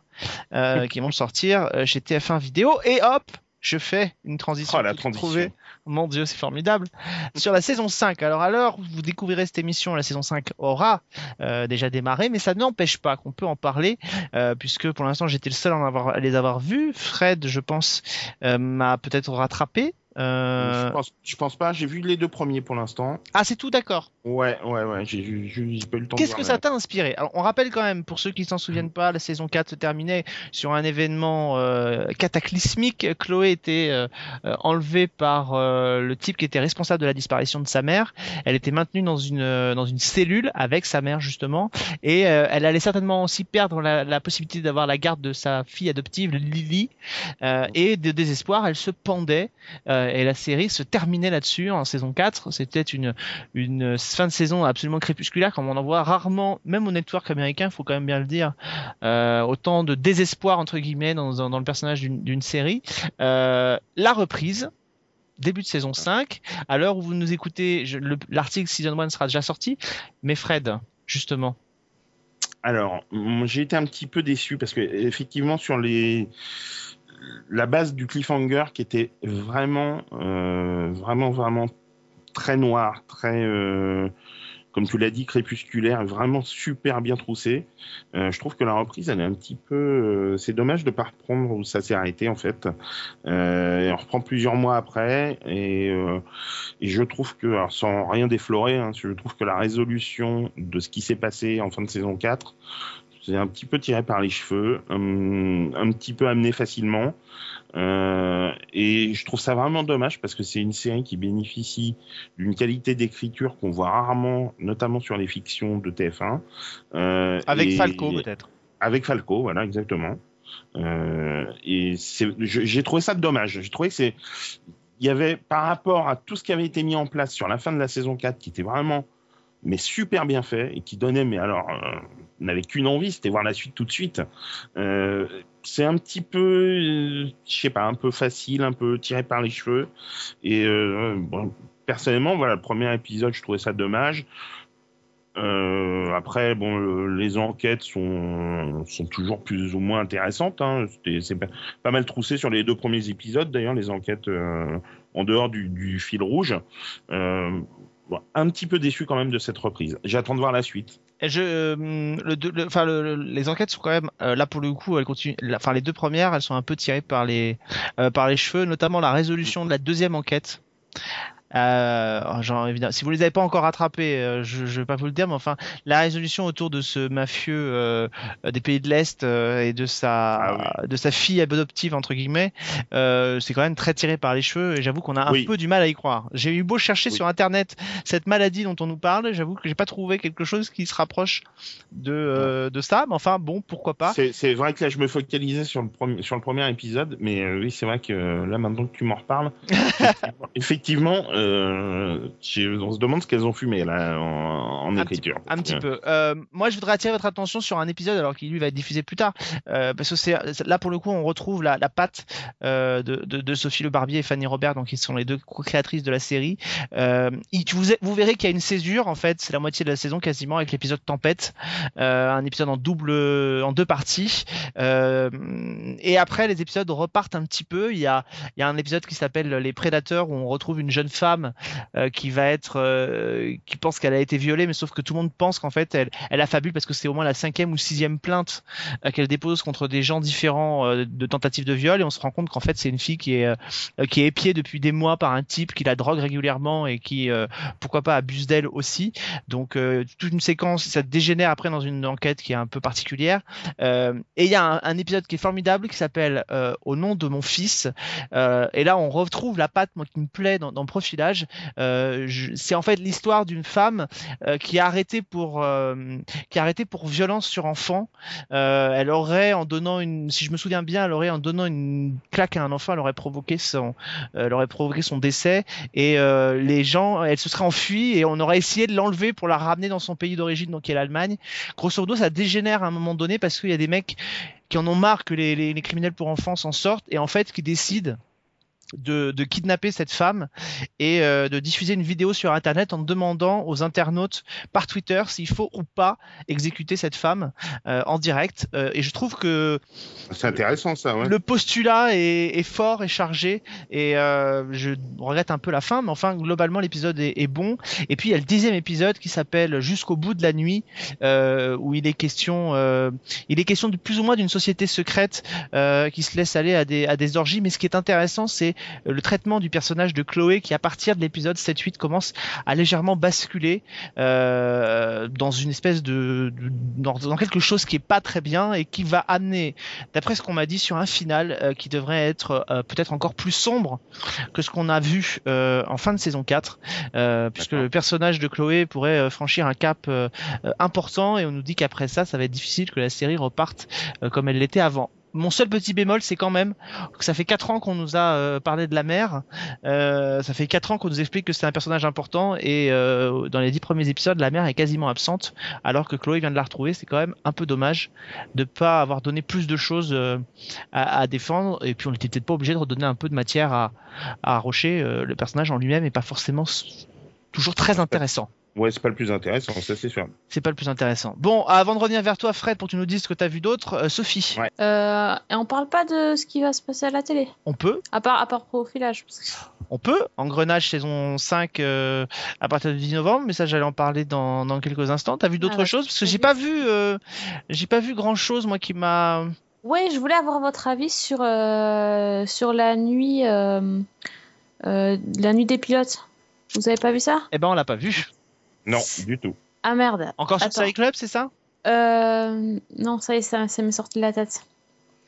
euh, (laughs) qui vont sortir euh, chez TF1 Vidéo. Et hop, je fais une transition. Oh, la transition. Mon Dieu, c'est formidable. Sur la saison 5. Alors, à l'heure où vous découvrirez cette émission, la saison 5 aura euh, déjà démarré, mais ça n'empêche pas qu'on peut en parler, euh, puisque pour l'instant, j'étais le seul à, en avoir, à les avoir vus. Fred, je pense, euh, m'a peut-être rattrapé. Je, pense, je pense pas, j'ai vu les deux premiers pour l'instant. Ah, c'est tout d'accord. Ouais, ouais, ouais, j'ai pas eu le temps Qu'est-ce que ça t'a inspiré? Alors, on rappelle quand même, pour ceux qui s'en souviennent pas, la saison 4 se terminait sur un événement euh, cataclysmique. Chloé était euh, euh, enlevée par euh, le type qui était responsable de la disparition de sa mère. Elle était maintenue dans une euh, dans une cellule avec sa mère justement, et euh, elle allait certainement aussi perdre la, la possibilité d'avoir la garde de sa fille adoptive Lily. Et de désespoir, elle se pendait. et la série se terminait là-dessus en saison 4. C'était une une fin de saison absolument crépusculaire, comme on en voit rarement, même au network américain, faut quand même bien le dire, euh, autant de désespoir entre guillemets dans, le personnage d'une série. Euh, la reprise. Début de saison 5. À l'heure où vous nous écoutez, l'article Season 1 sera déjà sorti. Mais Fred, justement, Alors, j'ai été un petit peu déçu parce que effectivement sur la base du cliffhanger qui était vraiment euh, vraiment vraiment très noir, très euh, comme tu l'as dit crépusculaire, vraiment super bien troussé. Euh, je trouve que la reprise elle est un petit peu euh, c'est dommage de pas reprendre où ça s'est arrêté en fait. On reprend plusieurs mois après et je trouve que, sans rien déflorer, hein, je trouve que la résolution de ce qui s'est passé en fin de saison 4, c'est un petit peu tiré par les cheveux, hum, un petit peu amené facilement. Euh, et je trouve ça vraiment dommage parce que c'est une série qui bénéficie d'une qualité d'écriture qu'on voit rarement, notamment sur les fictions de TF1. Euh, avec et- Falco peut-être. avec Falco, voilà, exactement. Euh, et j'ai trouvé ça dommage. J'ai trouvé que c'est, il y avait par rapport à tout ce qui avait été mis en place sur la fin de la saison 4, qui était vraiment, mais super bien fait et qui donnait, mais alors, euh, n'avait qu'une envie, c'était voir la suite tout de suite. Euh, c'est un petit peu, euh, je sais pas, un peu facile, un peu tiré par les cheveux. Et euh, personnellement, voilà, le premier épisode, je trouvais ça dommage. Après, bon, le- les enquêtes sont, sont toujours plus ou moins intéressantes. Hein. C'est pas, mal troussé sur les deux premiers épisodes, d'ailleurs, les enquêtes en dehors du, fil rouge. Un petit peu déçu quand même de cette reprise. J'attends de voir la suite. Et je, euh, les enquêtes sont quand même euh, là pour le coup, Enfin, les deux premières, elles sont un peu tirées par les euh, par les cheveux, notamment la résolution de la deuxième enquête. Euh, genre, évidemment, si vous les avez pas encore rattrapés, euh, je, je vais pas vous le dire, mais enfin, la résolution autour de ce mafieux euh, des pays de l'Est et de sa Ah de sa fille adoptive entre guillemets, c'est quand même très tiré par les cheveux. Et j'avoue qu'on a un Oui. peu du mal à y croire. J'ai eu beau chercher Oui. sur internet cette maladie dont on nous parle, j'avoue que j'ai pas trouvé quelque chose qui se rapproche de de ça. Mais enfin, bon, pourquoi pas. C'est vrai que là, je me focalisais sur le, premier, sur le premier épisode, mais oui, c'est vrai que là, maintenant que tu m'en reparles, (laughs) effectivement, euh, on se demande ce qu'elles ont fumé là en, en Un écriture. Un petit peu. Euh, moi, je voudrais attirer votre attention sur un épisode, alors qui lui va être diffusé plus tard, euh, parce que c'est là pour le coup, on retrouve la, la patte euh, de, de, de Sophie Le Barbier et Fanny Robert, donc qui sont les deux co-créatrices de la série. Il- vous, vous verrez qu'il y a une césure, en fait, c'est la moitié de la saison quasiment avec l'épisode Tempête, un épisode en double, en deux parties. Et après, les épisodes repartent un petit peu. Il y a, il y a un épisode qui s'appelle Les Prédateurs où on retrouve une jeune femme euh, qui va être, euh, qui pense qu'elle a été violée, mais sauf que tout le monde pense qu'en fait elle, elle a fabule parce que c'est au moins la cinquième ou sixième plainte euh, qu'elle dépose contre des gens différents de tentatives de viol et on se rend compte qu'en fait c'est une fille qui est qui est épiée depuis des mois par un type qui la drogue régulièrement et qui pourquoi pas abuse d'elle aussi. Donc toute une séquence, ça dégénère après dans une enquête qui est un peu particulière. Et il y a un, épisode qui est formidable qui s'appelle Au nom de mon fils. Et là on retrouve la patte moi qui me plaît dans, dans le Euh, c'est en fait l'histoire d'une femme euh, qui est arrêtée pour euh, qui est arrêtée pour violence sur enfant. Elle aurait en donnant une, si je me souviens bien, elle aurait en donnant une claque à un enfant, elle aurait provoqué son, aurait provoqué son décès et les gens, elle se serait enfuie et on aurait essayé de l'enlever pour la ramener dans son pays d'origine, donc qui est l'Allemagne. Grosso modo, ça dégénère à un moment donné parce qu'il y a des mecs qui en ont marre que les, les criminels pour enfants s'en sortent et en fait qui décident de, de, kidnapper cette femme et euh, de diffuser une vidéo sur internet en demandant aux internautes par Twitter s'il faut ou pas exécuter cette femme euh, en direct. Euh, et je trouve que c'est intéressant ça ouais. le postulat est, est, fort et chargé et euh, je regrette un peu la fin mais enfin globalement l'épisode est, est, bon. Et puis il y a le dixième épisode qui s'appelle jusqu'au bout de la nuit euh, où il est question il est question de plus ou moins d'une société secrète qui se laisse aller à des, à des orgies. Mais ce qui est intéressant c'est le traitement du personnage de Chloé qui à partir de l'épisode 7-8 commence à légèrement basculer euh, dans une espèce de, de dans, dans, quelque chose qui est pas très bien et qui va amener d'après ce qu'on m'a dit sur un final euh, qui devrait être euh, peut-être encore plus sombre que ce qu'on a vu en fin de saison 4 euh, puisque le personnage de Chloé pourrait franchir un cap important et on nous dit qu'après ça ça va être difficile que la série reparte comme elle l'était avant mon seul petit bémol, c'est quand même que ça fait quatre ans qu'on nous a euh, parlé de la mère. Euh, ça fait quatre ans qu'on nous explique que c'est un personnage important et euh, dans les dix premiers épisodes, la mère est quasiment absente, alors que Chloé vient de la retrouver. C'est quand même un peu dommage de pas avoir donné plus de choses à, défendre. Et puis on n'était peut-être pas obligé de redonner un peu de matière à, à Rocher. le personnage en lui-même est pas forcément toujours très intéressant. Ouais, c'est pas le plus intéressant, ça c'est sûr. C'est pas le plus intéressant. Bon, avant de revenir vers toi, Fred, pour que tu nous dises ce que tu as vu d'autre, euh, Sophie. Ouais. Euh, et on parle pas de ce qui va se passer à la télé On peut. À part, à part profilage. On peut. Engrenage saison 5 euh, à partir du 10 novembre, mais ça j'allais en parler dans, dans quelques instants. T'as vu d'autres ah, choses? Parce que j'ai pas vu, euh, j'ai pas vu grand chose moi qui m'a. Ouais, je voulais avoir votre avis sur euh, sur la nuit, la nuit des pilotes. Vous avez pas vu ça? Eh ben on l'a pas vu. Non, du tout. Ah merde. Encore sur Série Club, c'est ça euh, Non, ça y est, ça, ça m'est sorti de la tête.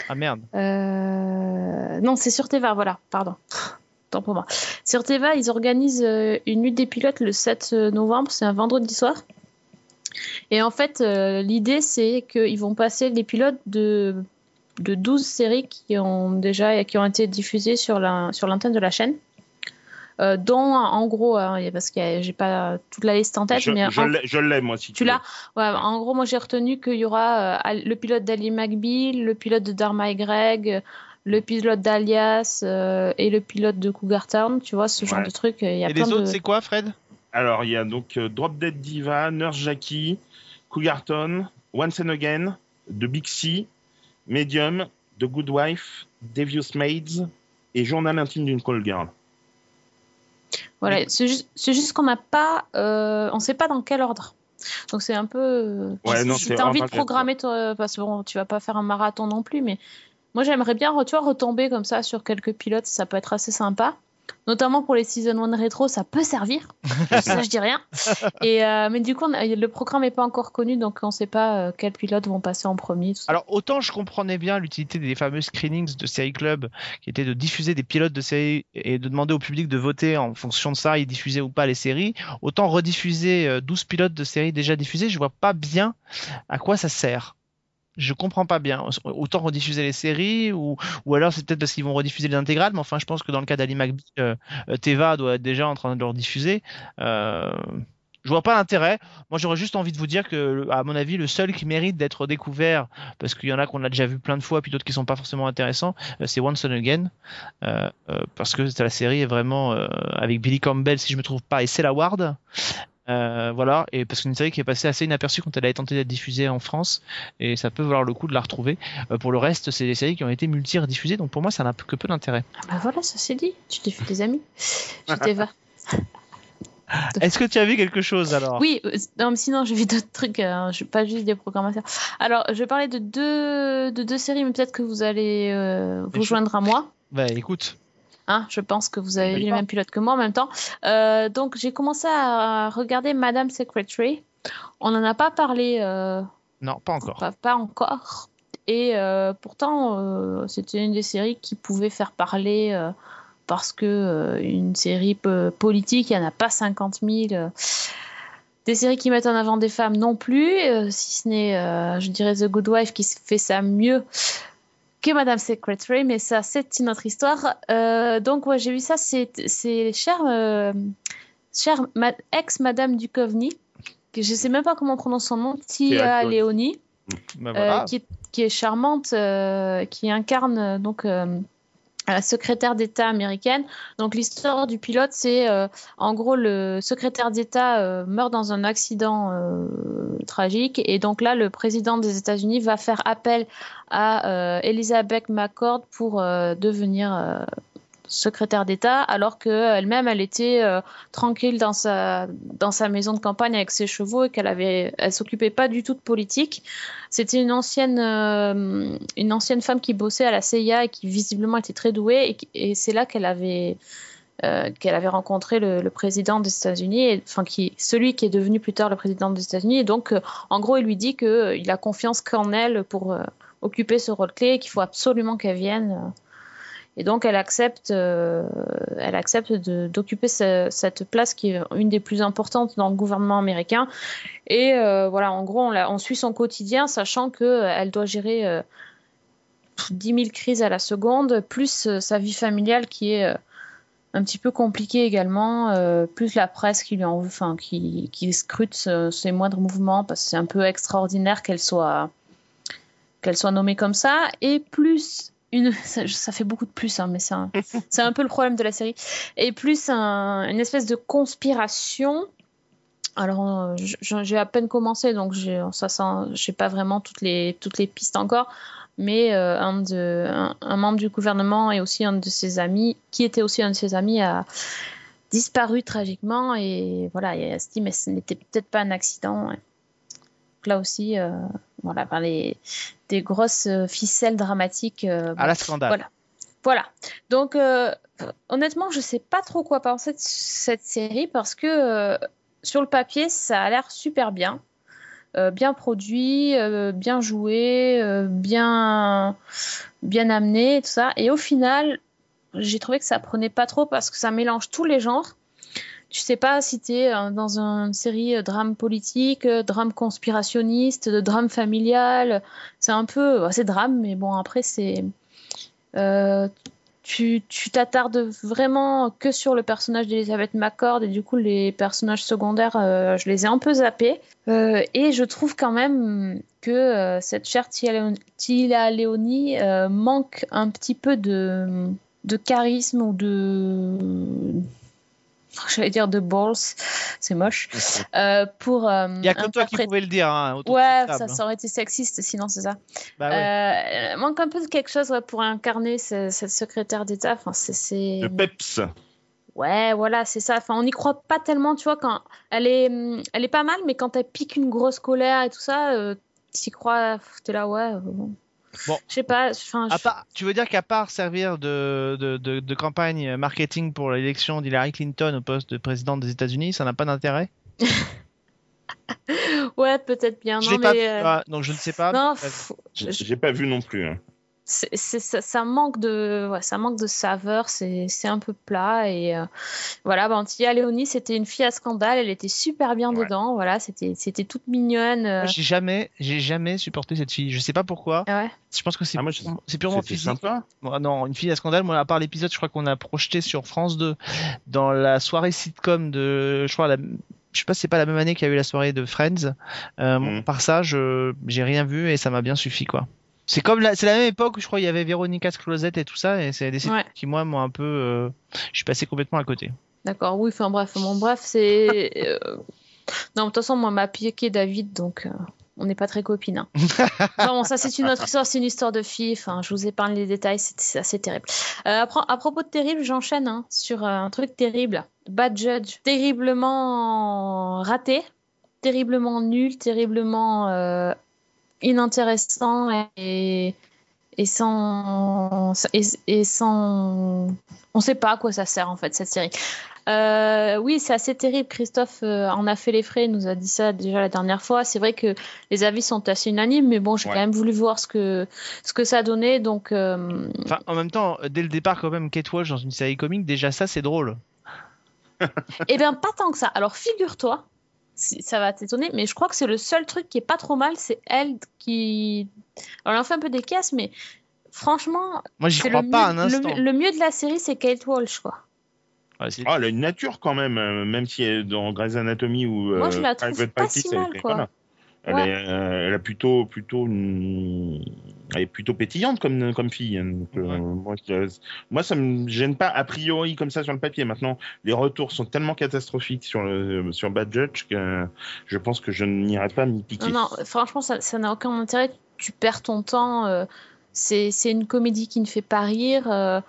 Ah merde. Euh... Non, c'est sur Teva, voilà, pardon. (laughs) Tant pour moi. Sur Teva, ils organisent euh, une nuit des pilotes le 7 novembre, c'est un vendredi soir. Et en fait, euh, l'idée, c'est qu'ils vont passer les pilotes de, de 12 séries qui ont déjà qui ont été diffusées sur l'antenne sur de la chaîne. Euh, dont en gros, hein, parce que j'ai pas toute la liste en tête, je, mais je l'ai moi si tu, tu l'as. Ouais, en gros, moi j'ai retenu qu'il y aura euh, le pilote d'Ali McBeal, le pilote de Dharma et Greg, le pilote d'Alias euh, et le pilote de Cougar Town, tu vois, ce genre ouais. de trucs. Il y a et plein les autres, de... c'est quoi, Fred? Alors, il y a donc euh, Drop Dead Diva, Nurse Jackie, Cougar Town, Once and Again, The Big C, Medium, The Good Wife, Devious Maids et Journal intime d'une call girl. Voilà, c'est juste, juste qu'on n'a pas, euh, on sait pas dans quel ordre. Donc c'est un peu. Ouais, non, T'as envie de programmer, toi, parce que bon, tu vas pas faire un marathon non plus, mais moi j'aimerais bien, tu vois, retomber comme ça sur quelques pilotes, ça peut être assez sympa. Notamment pour les Season 1 rétro, ça peut servir. (laughs) ça, je dis rien. Et, euh, mais du coup, le programme n'est pas encore connu, donc on ne sait pas euh, quels pilotes vont passer en premier. Alors, autant je comprenais bien l'utilité des fameux screenings de série club, qui était de diffuser des pilotes de série et de demander au public de voter en fonction de ça, ils diffusaient ou pas les séries. Autant rediffuser euh, 12 pilotes de séries déjà diffusés, je vois pas bien à quoi ça sert je comprends pas bien. Autant rediffuser les séries ou, ou alors c'est peut-être parce qu'ils vont rediffuser les intégrales, mais enfin je pense que dans le cas d'Ali McBeal, euh, Teva doit être déjà en train de le rediffuser. Euh, je vois pas l'intérêt. Moi j'aurais juste envie de vous dire que à mon avis le seul qui mérite d'être découvert, parce qu'il y en a qu'on a déjà vu plein de fois, puis d'autres qui sont pas forcément intéressants, euh, c'est Once and Again, euh, euh, parce que la série est vraiment avec Billy Campbell si je me trouve pas et Cella Ward. Euh, voilà, et parce que c'est une série qui est passée assez inaperçue quand elle a tenté d'être diffusée en France, et ça peut valoir le coup de la retrouver. Euh, pour le reste, c'est des séries qui ont été multi-rediffusées, donc pour moi, ça n'a que peu d'intérêt. Ah bah voilà, ça c'est dit, tu t'es fait des amis. (laughs) Je t'ai va. Est-ce que tu as vu quelque chose alors? Oui, euh, non, mais sinon j'ai vu d'autres trucs, hein, je, pas juste des programmateurs. Alors, je vais parler de deux, de deux séries, mais peut-être que vous allez vous joindre à moi. Bah écoute. Hein, je pense que vous avez vu les mêmes pilotes que moi en même temps. Euh, donc j'ai commencé à regarder Madame Secretary. On n'en a pas parlé. Euh, non, pas encore. Pas, pas encore. Et euh, pourtant, c'était une des séries qui pouvait faire parler parce que une série politique, il n'y en a pas 50 000. des séries qui mettent en avant des femmes non plus, si ce n'est, je dirais, The Good Wife qui fait ça mieux que Madame Secretary, mais ça, c'est une autre histoire. Euh, donc, ouais, j'ai vu ça, c'est cher, euh, cher ma ex-Madame Duchovny, que je sais même pas comment on prononce son nom, Tia Leoni, bah voilà. euh, qui, est, qui est charmante, qui incarne donc la secrétaire d'État américaine. Donc l'histoire du pilote, c'est euh, en gros le secrétaire d'État euh, meurt dans un accident euh, tragique et donc là le président des États-Unis va faire appel à euh, Elizabeth McCord pour euh, devenir euh, secrétaire d'État alors qu'elle-même elle était euh, tranquille dans sa dans sa maison de campagne avec ses chevaux et qu'elle avait elle s'occupait pas du tout de politique. C'était une ancienne euh, une ancienne femme qui bossait à la CIA et qui visiblement était très douée et, c'est là qu'elle avait euh, qu'elle avait rencontré le, président des États-Unis, enfin qui celui qui est devenu plus tard le président des États-Unis. Et donc, euh, en gros, il lui dit que euh, il a confiance qu'en elle pour euh, occuper ce rôle clé, et qu'il faut absolument qu'elle vienne. Et donc, elle accepte, euh, elle accepte d'occuper ce- cette place qui est une des plus importantes dans le gouvernement américain. Et euh, voilà, en gros, on, suit son quotidien, sachant que euh, doit gérer euh, 10 000 crises à la seconde, plus sa vie familiale qui est un petit peu compliquée également, plus la presse qui lui en, enfin, qui, qui scrute ce- ses moindres mouvements parce que c'est un peu extraordinaire qu'elle soit qu'elle soit nommée comme ça, et plus une, ça, ça fait beaucoup de plus, hein, mais (laughs) c'est un, peu le problème de la série, et plus un- une espèce de conspiration. Alors, euh, j'ai à peine commencé, donc ça, j'ai pas vraiment toutes les toutes les pistes encore, mais euh, un, de, un, un membre du gouvernement et aussi un de ses amis, qui était aussi un de ses amis, a disparu tragiquement, et voilà, et elle se dit mais ce n'était peut-être pas un accident. ouais. Donc là aussi, euh, voilà, par les des grosses euh, ficelles dramatiques. euh, À la scandale. Voilà. Voilà. Donc, euh, honnêtement, je sais pas trop quoi penser de cette série parce que sur le papier, ça a l'air super bien. Bien produit, bien joué, bien, bien amené, et tout ça. Et au final, j'ai trouvé que ça prenait pas trop parce que ça mélange tous les genres. Tu sais pas si tu es dans une série euh, drame politique, euh, drame conspirationniste, de drame familial. C'est un peu. bah, C'est drame, mais bon, après, c'est. Euh, tu t'attardes vraiment que sur le personnage d'Elizabeth McCord et du coup les personnages secondaires euh, je les ai un peu zappés Euh, et je trouve quand même que euh, cette chère Tia Leoni euh, manque un petit peu de de charisme ou de (laughs) j'allais dire de balls c'est moche (laughs) euh, pour euh, Il y a que toi qui pouvais le dire. Hein, Ouais, ça, hein. ça aurait été sexiste sinon, c'est ça. Bah ouais. Euh, manque un peu de quelque chose ouais, pour incarner ce- cette secrétaire d'État. Enfin, c'est. Le peps. Ouais, voilà, c'est ça. Enfin, on n'y croit pas tellement, tu vois, quand elle est, elle est pas mal, mais quand elle pique une grosse colère et tout ça, euh, t'y crois, t'es là, ouais. bon. Bon. Je sais pas. À part- tu veux dire qu'à part servir de, de, de, de campagne marketing pour l'élection d'Hillary Clinton au poste de présidente des États-Unis, ça n'a pas d'intérêt (laughs) ouais, peut-être bien. Je non, pas mais, euh, ah, donc je ne sais pas. non, j'ai pas vu non plus. hein. C'est, c'est- ça, ça manque de ouais, ça manque de saveur c'est, c'est un peu plat et euh, voilà bon Tia Léonie c'était une fille à scandale elle était super bien Ouais. dedans voilà c'était c'était toute mignonne euh, J'ai jamais, j'ai jamais supporté cette fille. Je sais pas pourquoi. ah ouais Je pense que c'est Ah, moi, je- c'est purement physique. sympa. Non, une fille à scandale. Moi, à part l'épisode, je crois qu'on a projeté sur France 2 dans la soirée sitcom de, je crois, la, je sais pas si c'est pas la même année qu'il y a eu la soirée de Friends. Euh, Mhm. Par ça, je, j'ai rien vu et ça m'a bien suffi, quoi. C'est comme la, c'est la même époque où je crois il y avait Véronica's Closet et tout ça et c'est des séries Ouais. qui moi m'ont un peu, euh, je suis passé complètement à côté. d'accord oui enfin bref bon bref c'est euh, non de toute façon moi m'a piqué David donc euh, on n'est pas très copines hein. (laughs) Enfin, bon, ça c'est une autre histoire c'est une histoire de fille enfin je vous épargne les détails c'est assez terrible à, pro- à propos de terrible j'enchaîne hein, sur un truc terrible Bad Judge terriblement raté terriblement nul terriblement euh, inintéressant et et sans et, et sans on sait pas à quoi ça sert en fait cette série euh, oui, c'est assez terrible. Christophe euh, en a fait les frais, il nous a dit ça déjà la dernière fois. C'est vrai que les avis sont assez unanimes, mais bon, j'ai Ouais. quand même voulu voir ce que ce que ça donnait. Donc, euh, Enfin, en même temps, dès le départ, quand même, Kate Walsh dans une série comique, déjà ça, c'est drôle. eh bien, pas tant que ça. Alors, figure-toi, ça va t'étonner, mais je crois que c'est le seul truc qui est pas trop mal, c'est elle qui. Alors, elle en fait un peu des caisses, mais franchement, Moi, j'y c'est crois le, pas mieux- un le, instant. le mieux de la série, c'est Kate Walsh, quoi. Ouais, c'est- Ah, elle a une nature quand même, euh, même si elle est dans Grey's Anatomy ou Moi, euh, je la trouve pas si elle mal, quoi. pas mal. Elle, Ouais. est, euh, elle a plutôt, plutôt, une- elle est plutôt pétillante comme, comme fille. hein. Euh, moi, je- moi, ça me gêne pas a priori comme ça sur le papier. Maintenant, les retours sont tellement catastrophiques sur le, sur Bad Judge que je pense que je n'irai pas m'y piquer. Non, non, franchement, ça n'a aucun intérêt. Tu perds ton temps. euh, c'est une comédie qui ne fait pas rire. euh,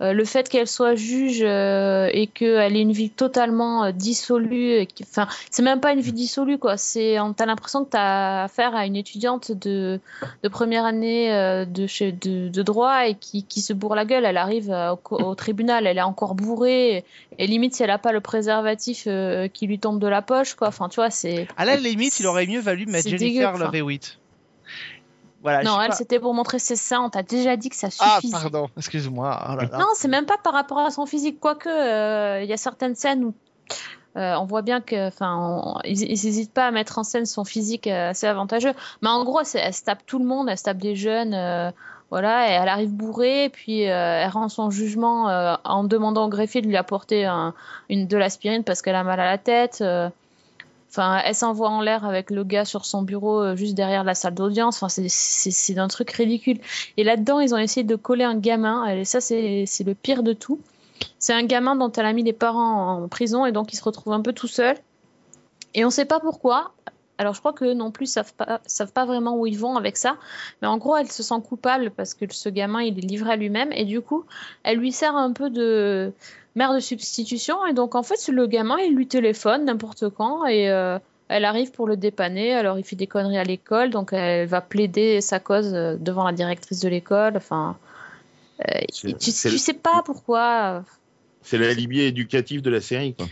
le fait qu'elle soit juge euh, et qu'elle ait une vie totalement euh, dissolue, enfin, c'est même pas une vie dissolue, quoi. C'est, t'as l'impression que t'as affaire à une étudiante de, de première année euh, de, chez, de, de droit et qui, qui se bourre la gueule. Elle arrive euh, au, tribunal, elle est encore bourrée et, limite si elle a pas le préservatif euh, qui lui tombe de la poche, quoi. Enfin, tu vois, c'est. À la limite, il aurait mieux valu mettre Jennifer Love Hewitt. Voilà, Non, elle, pas. c'était pour montrer ses seins. On t'a déjà dit que ça Ah, suffit. pardon, excuse-moi. Oh là là. non, c'est même pas par rapport à son physique. Quoique, euh, il y a certaines scènes où euh, on voit bien que, enfin, ils n'hésitent pas à mettre en scène son physique euh, assez avantageux. Mais en gros, c'est- elle se tape tout le monde, elle se tape des jeunes. euh, voilà, et elle arrive bourrée, puis euh, elle rend son jugement euh, en demandant au greffier de lui apporter un- une, de l'aspirine parce qu'elle a mal à la tête. Enfin, elle s'envoie en l'air avec le gars sur son bureau euh, juste derrière la salle d'audience. Enfin, c'est- un truc ridicule. Et là-dedans, ils ont essayé de coller un gamin. Et ça, c'est c'est le pire de tout. C'est un gamin dont elle a mis les parents en prison et donc il se retrouve un peu tout seul. Et on ne sait pas pourquoi. Alors, je crois que non plus savent pas, savent pas vraiment où ils vont avec ça. Mais en gros, elle se sent coupable parce que ce gamin, il est livré à lui-même. Et du coup, elle lui sert un peu de mère de substitution. Et donc, en fait, le gamin, il lui téléphone n'importe quand. Et euh, elle arrive pour le dépanner. Alors, il fait des conneries à l'école. Donc, elle va plaider sa cause euh, devant la directrice de l'école. Enfin, euh, tu, sais pas pourquoi. C'est l'alibi éducatif de la série, quoi.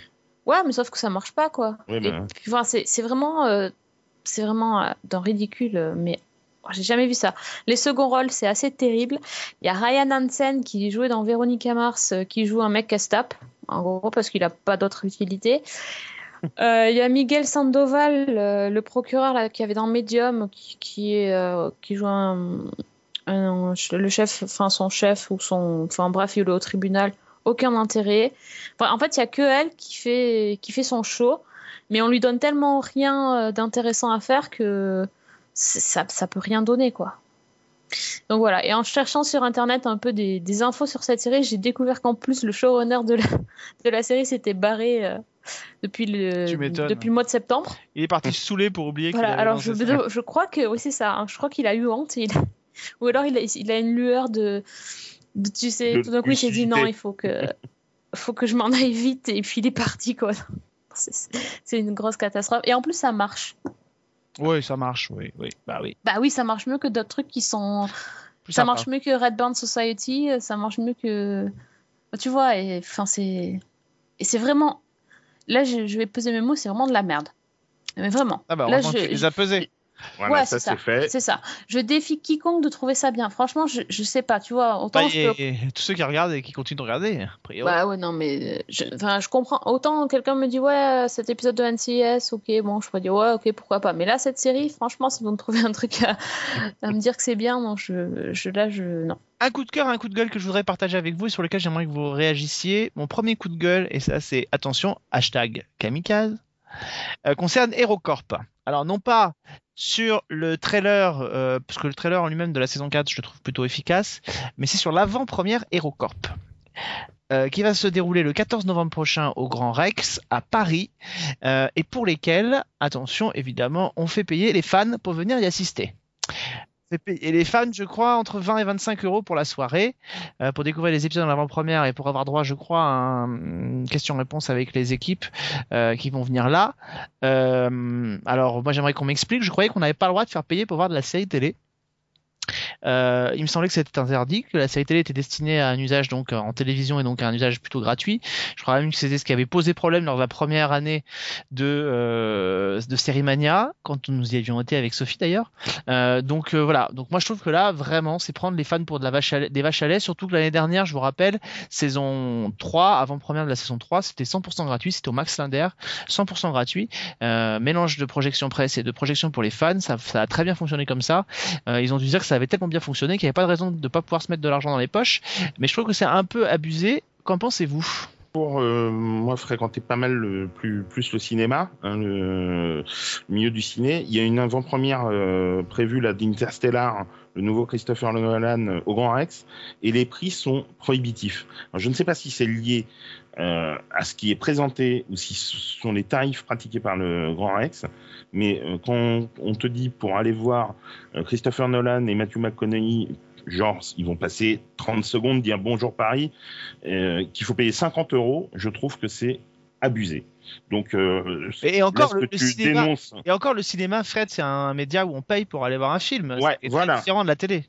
Ouais, mais sauf que ça marche pas, quoi. Bah. puis, enfin, c'est vraiment, euh, c'est vraiment d'un ridicule, mais j'ai jamais vu ça. Les seconds rôles, c'est assez terrible. Il y a Ryan Hansen qui jouait dans Véronica Mars, euh, qui joue un mec casse-tape, en gros, parce qu'il a pas d'autre utilité. (laughs) Euh, Il y a Miguel Sandoval, euh, le procureur là, qui avait dans Medium, qui, qui, est, euh, qui joue un, un- le chef, enfin son chef ou son, enfin bref, il est au tribunal. Aucun intérêt. Enfin, en fait, il y a que elle qui fait, qui fait son show, mais on lui donne tellement rien d'intéressant à faire que ça, ça peut rien donner, quoi. Donc voilà. Et en cherchant sur internet un peu des, des infos sur cette série, j'ai découvert qu'en plus le showrunner de la, (laughs) de la série s'était barré euh, depuis le, depuis le mois de septembre. Il est parti saoulé pour oublier Voilà, alors je, je crois que oui c'est ça. hein. Je crois qu'il a eu honte. il- (laughs) Ou alors il a, il a une lueur de, de- tu sais, De tout d'un coup il s'est dit non, il faut que, (laughs) faut que je m'en aille vite et puis il est parti quoi. C'est une grosse catastrophe. Et en plus ça marche. Oui, ça marche, oui, oui, bah oui. Bah oui, ça marche mieux que d'autres trucs qui sont. Plus ça sympa. marche mieux que Red Band Society. Ça marche mieux que. Bah, Tu vois, et enfin c'est. Et c'est vraiment. Là, je, je vais peser mes mots, c'est vraiment de la merde. Mais vraiment. Ah bah, Là, je- tu les as pesés. Voilà, ouais, ça c'est fait. C'est ça. Je défie quiconque de trouver ça bien. Franchement, je, je sais pas, tu vois. Autant Bah, je et, peux- et tous ceux qui regardent et qui continuent de regarder, priori. Bah ouais, non, mais je, enfin, je comprends. Autant quelqu'un me dit, ouais, euh, cet épisode de NCIS, ok, bon, je pourrais dire, ouais, ok, pourquoi pas. Mais là, cette série, franchement, si vous me trouvez un truc à, à me dire que c'est bien, non, je, je, là, je, non. Un coup de cœur, un coup de gueule que je voudrais partager avec vous et sur lequel j'aimerais que vous réagissiez. Mon premier coup de gueule, et ça c'est attention, hashtag kamikaze, euh, concerne HeroCorp. Alors non pas sur le trailer, euh, parce que le trailer en lui-même de la saison 4 je le trouve plutôt efficace, mais c'est sur l'avant-première HeroCorp. euh, qui va se dérouler le 14 novembre prochain au Grand Rex à Paris euh, et pour lesquels, attention évidemment, on fait payer les fans pour venir y assister. Payer les fans, je crois, entre 20 et 25 euros pour la soirée, euh, pour découvrir les épisodes en avant-première et pour avoir droit, je crois, à un- une question-réponse avec les équipes euh, qui vont venir là. Euh, alors, moi, j'aimerais qu'on m'explique. Je croyais qu'on n'avait pas le droit de faire payer pour voir de la série télé. Euh, il me semblait que c'était interdit, que la série télé était destinée à un usage donc en télévision et donc à un usage plutôt gratuit. Je crois même que c'était ce qui avait posé problème lors de la première année de euh, de Série Mania, quand nous y avions été avec Sophie d'ailleurs. Euh, donc euh, voilà. Donc moi je trouve que là vraiment c'est prendre les fans pour de la vache à lait- des vaches à lait. Surtout que l'année dernière, je vous rappelle, saison 3, avant première de la saison 3, c'était 100% gratuit. C'était au Max Linder, 100% gratuit. Mélange de projection presse et de projection pour les fans, ça, ça a très bien fonctionné comme ça. Ils ont dû dire que ça avait tellement bien fonctionné qu'il n'y avait pas de raison de ne pas pouvoir se mettre de l'argent dans les poches. Mais je trouve que c'est un peu abusé. Qu'en pensez-vous? Pour euh, moi fréquenter pas mal plus, plus le cinéma, hein, le, milieu du ciné. Il y a une avant-première euh, prévue là d'Interstellar, le nouveau Christopher Nolan euh, au Grand Rex, et les prix sont prohibitifs. Je ne sais pas si c'est lié euh, à ce qui est présenté ou si ce sont les tarifs pratiqués par le Grand Rex, mais euh, quand on te dit pour aller voir euh, Christopher Nolan et Matthew McConaughey genre ils vont passer 30 secondes, dire bonjour Paris, qu'il faut payer 50 euros, je trouve que c'est abusé. Donc, euh, Et encore, le, cinéma, dénonces, et encore, le cinéma, Fred, c'est un média où on paye pour aller voir un film. Ouais, c'est voilà. différent de la télé.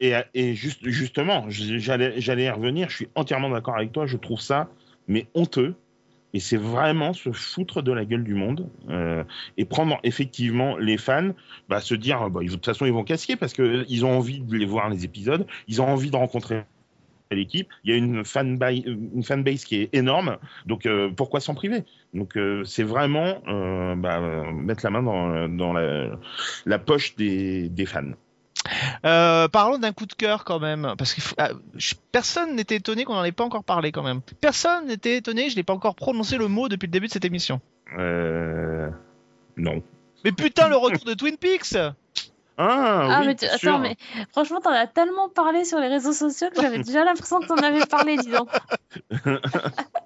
et, et juste, justement, j'allais j'allais y revenir, je suis entièrement d'accord avec toi, je trouve ça, mais honteux. Et c'est vraiment se foutre de la gueule du monde euh, et prendre effectivement les fans, bah, se dire, bah, ils- de toute façon ils vont casquer parce que ils ont envie de les voir les épisodes, ils ont envie de rencontrer l'équipe. Il y a une fanbase, une fanbase qui est énorme, donc euh, pourquoi s'en priver? Donc euh, c'est vraiment euh, bah, euh, mettre la main dans, la, poche des fans. Euh, parlons d'un coup de cœur quand même, parce que personne n'était étonné qu'on n'en ait pas encore parlé quand même. Personne n'était étonné, je n'ai pas encore prononcé le mot depuis le début de cette émission. Euh, non. Mais putain, le retour de Twin Peaks Ah, Ah, oui, mais tu- attends, sûr. mais franchement, t'en as tellement parlé sur les réseaux sociaux que j'avais déjà l'impression que t'en avais parlé, dis donc. (laughs)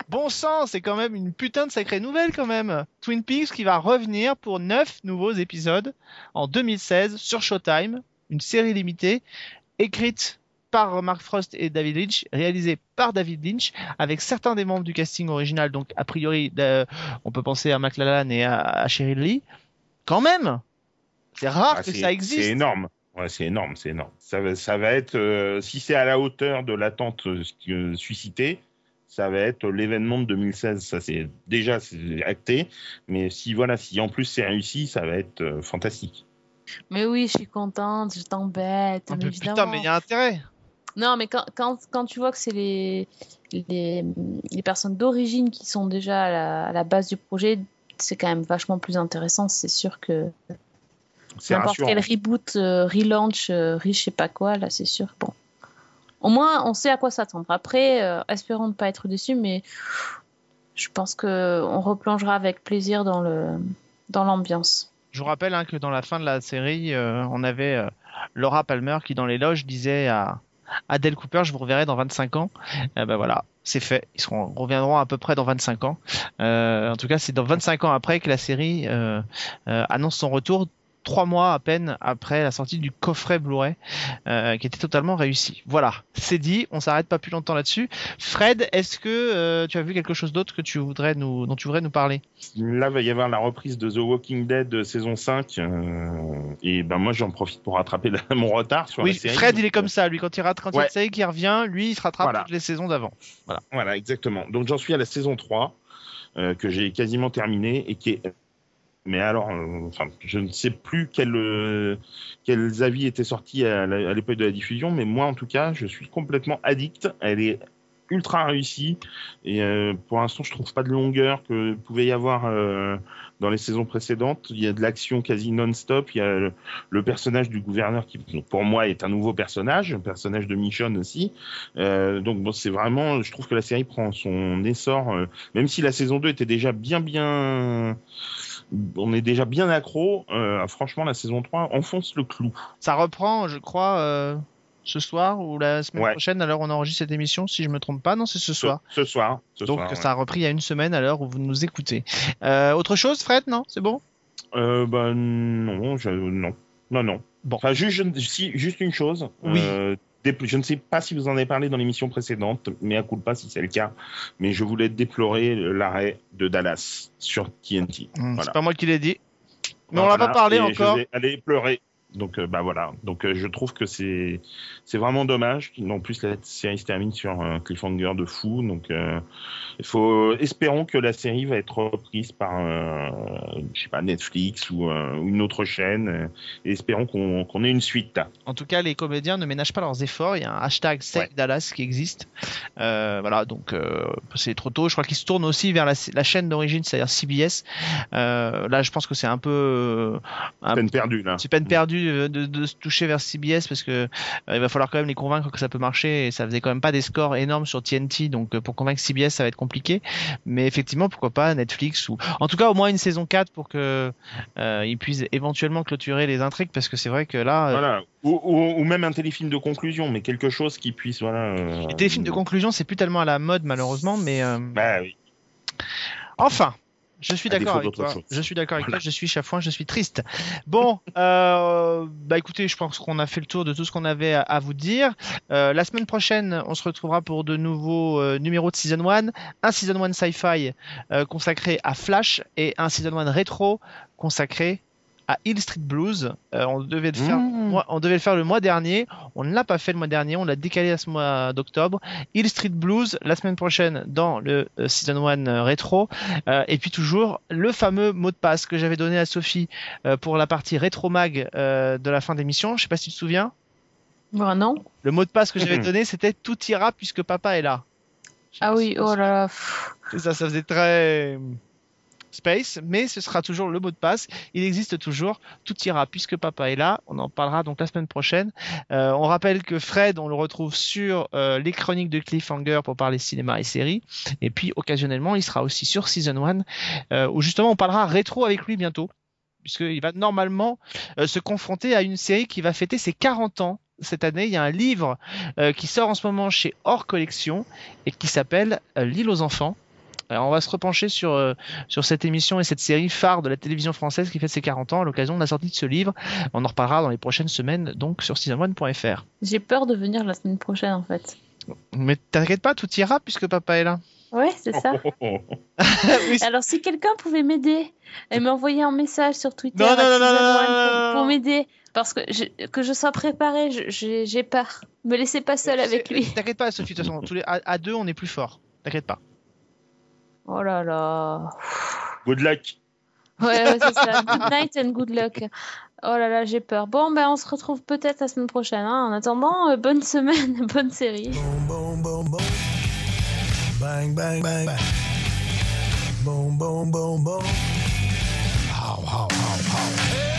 Bon sang, c'est quand même une putain de sacrée nouvelle quand même. Twin Peaks qui va revenir pour 9 nouveaux épisodes en 2016 sur Showtime, une série limitée écrite par Mark Frost et David Lynch, réalisée par David Lynch, avec certains des membres du casting original, donc a priori euh, on peut penser à McLallan et à, à Cheryl Lee. Quand même C'est rare Ah, que ça existe. C'est énorme. Ouais, c'est énorme, c'est énorme. Ça va, ça va être, euh, si c'est à la hauteur de l'attente euh, suscitée, ça va être l'événement de 2016. Ça, c'est déjà acté. Mais si voilà, si en plus c'est réussi, ça va être euh, fantastique. Mais oui, je suis contente, je t'embête, Ah, mais mais putain, évidemment. mais il y a intérêt Non, mais quand, quand, quand tu vois que c'est les, les, les personnes d'origine qui sont déjà à la, à la base du projet, c'est quand même vachement plus intéressant. C'est sûr que C'est n'importe quel reboot, euh, relaunch, euh, je sais pas quoi, là, c'est sûr. Bon. Au moins, on sait à quoi s'attendre. Après, euh, espérons ne pas être déçus, mais je pense que on replongera avec plaisir dans le dans l'ambiance. Je vous rappelle hein, que dans la fin de la série, euh, on avait euh, Laura Palmer qui, dans les loges, disait à Adele Cooper Je vous reverrai dans 25 ans. Eh ben voilà, c'est fait. Ils reviendront à peu près dans 25 ans. Euh, en tout cas, c'est dans 25 ans après que la série annonce son retour. Trois mois à peine après la sortie du coffret Blu-ray, euh, qui était totalement réussi. Voilà, c'est dit. On s'arrête pas plus longtemps là-dessus. Fred, est-ce que euh, tu as vu quelque chose d'autre que tu voudrais nous, dont tu voudrais nous parler? Là, va y avoir la reprise de The Walking Dead euh, saison 5. euh, et ben moi, j'en profite pour rattraper la- mon retard sur Oui, la série. Fred, il est comme ça. Lui, quand il il a Ouais. une série qui revient, lui, il se rattrape Voilà. toutes les saisons d'avant. Voilà, exactement. Donc j'en suis à la saison 3, euh, que j'ai quasiment terminée et qui est. Mais alors, euh, enfin, je ne sais plus quel, euh, quels avis étaient sortis à l'époque de la diffusion, mais moi en tout cas, je suis complètement addict. Elle est ultra réussie et euh, pour l'instant, je trouve pas de longueur que pouvait y avoir euh, dans les saisons précédentes. Il y a de l'action quasi non-stop. Il y a le, le personnage du gouverneur qui, pour moi, est un nouveau personnage, un personnage de Michonne aussi. Euh, donc bon, c'est vraiment, je trouve que la série prend son essor, euh, même si la saison 2 était déjà bien bien, on est déjà bien accro. euh, franchement, la saison 3 enfonce le clou. Ça reprend, je crois, euh, ce soir ou la semaine Ouais. prochaine, à l'heure où on enregistre cette émission, si je me trompe pas. Non, c'est ce soir. Ce, ce soir. ce Donc, soir, ouais. ça a repris il y a une semaine à l'heure où vous nous écoutez. Euh, autre chose, Fred Non, c'est bon? Euh, bah, non, je, non, non, non. Bon. Enfin, juste, je- si, juste une chose. Oui. Je ne sais pas si vous en avez parlé dans l'émission précédente, mais à coup de pas si c'est le cas. Mais je voulais déplorer l'arrêt de Dallas sur TNT. Hum, Voilà. C'est pas moi qui l'ai dit. Mais on Voilà, l'a pas parlé et encore. Aller pleurer. Donc euh, bah voilà. Donc euh, je trouve que c'est c'est vraiment dommage. En plus la série se termine sur un cliffhanger de fou. Donc euh, il faut espérons que la série va être reprise par euh, je sais pas Netflix ou euh, une autre chaîne. euh, et espérons qu'on qu'on ait une suite. En tout cas, les comédiens ne ménagent pas leurs efforts. Il y a un hashtag Save Ouais. Dallas qui existe. Euh, voilà, donc euh, c'est trop tôt. Je crois qu'ils se tournent aussi vers la, la chaîne d'origine, c'est-à-dire CBS. Euh, là, je pense que c'est un peu, euh, un Peine perdue là. c'est peine perdue envie de, se toucher vers CBS parce que euh, il va falloir quand même les convaincre que ça peut marcher et ça faisait quand même pas des scores énormes sur TNT donc euh, pour convaincre CBS ça va être compliqué mais effectivement pourquoi pas Netflix ou en tout cas au moins une saison 4 pour que euh, ils puissent éventuellement clôturer les intrigues parce que c'est vrai que là euh, Voilà. Ou, ou- ou même un téléfilm de conclusion, mais quelque chose qui puisse, voilà. euh, les téléfilms de conclusion c'est plus tellement à la mode malheureusement mais euh, Bah oui. Enfin, je suis d'accord avec toi. Je suis d'accord avec Voilà. toi. Je suis chafouin, je suis triste. Bon, (laughs) euh, bah écoutez, je pense qu'on a fait le tour de tout ce qu'on avait à, à vous dire. Euh, la semaine prochaine, on se retrouvera pour de nouveaux euh, numéros de Season 1. Un Season 1 Sci-Fi euh, consacré à Flash et un Season 1 rétro consacré à Hill Street Blues. Euh, on devait le faire. Mmh. mois- on devait le faire le mois dernier. On ne l'a pas fait le mois dernier. On l'a décalé à ce mois d'octobre. Hill Street Blues la semaine prochaine dans le euh, Season 1 euh, rétro. Euh, et puis toujours le fameux mot de passe que j'avais donné à Sophie euh, pour la partie rétro mag euh, de la fin d'émission. Je sais pas si tu te souviens. Bon, non. Le mot de passe que j'avais Mhm. donné c'était tout ira puisque papa est là. Ah oui, si- oh là là. ça, ça faisait très space, mais ce sera toujours le mot de passe. Il existe toujours. Tout ira puisque papa est là. On en parlera donc la semaine prochaine. Euh, on rappelle que Fred, on le retrouve sur euh, les chroniques de Cliffhanger pour parler cinéma et séries. Et puis occasionnellement, il sera aussi sur Season 1, euh, où justement on parlera rétro avec lui bientôt, puisqu'il va normalement euh, se confronter à une série qui va fêter ses 40 ans. Cette année, il y a un livre euh, qui sort en ce moment chez Hors Collection et qui s'appelle euh, L'île aux enfants. Alors, on va se repencher sur, euh, sur cette émission et cette série phare de la télévision française qui fête ses 40 ans à l'occasion de la sortie de ce livre. On en reparlera dans les prochaines semaines donc sur season1.fr. J'ai peur de venir la semaine prochaine en fait. Mais t'inquiète pas, tout ira puisque papa est là. Ouais, c'est ça. (laughs) Oui, (laughs) Alors si quelqu'un pouvait m'aider et m'envoyer un message sur Twitter Non, à non, non, non, Season non, One non, pour, m'aider parce que je, que je sois préparée, j'ai j'ai peur. Me laissez pas seule avec lui. T'inquiète pas, Sophie, de toute façon, tous les, à, à deux, on est plus fort. T'inquiète pas. Oh là là. Good luck. Ouais, ouais, c'est ça. (laughs) Good night and good luck. Oh là là, j'ai peur. Bon, ben on se retrouve peut-être la semaine prochaine. hein. En attendant, euh, bonne semaine, (laughs) bonne série. Boom, boom, boom. Bang, bang, bang, bang. Boom, boom, boom, boom. How, how, how,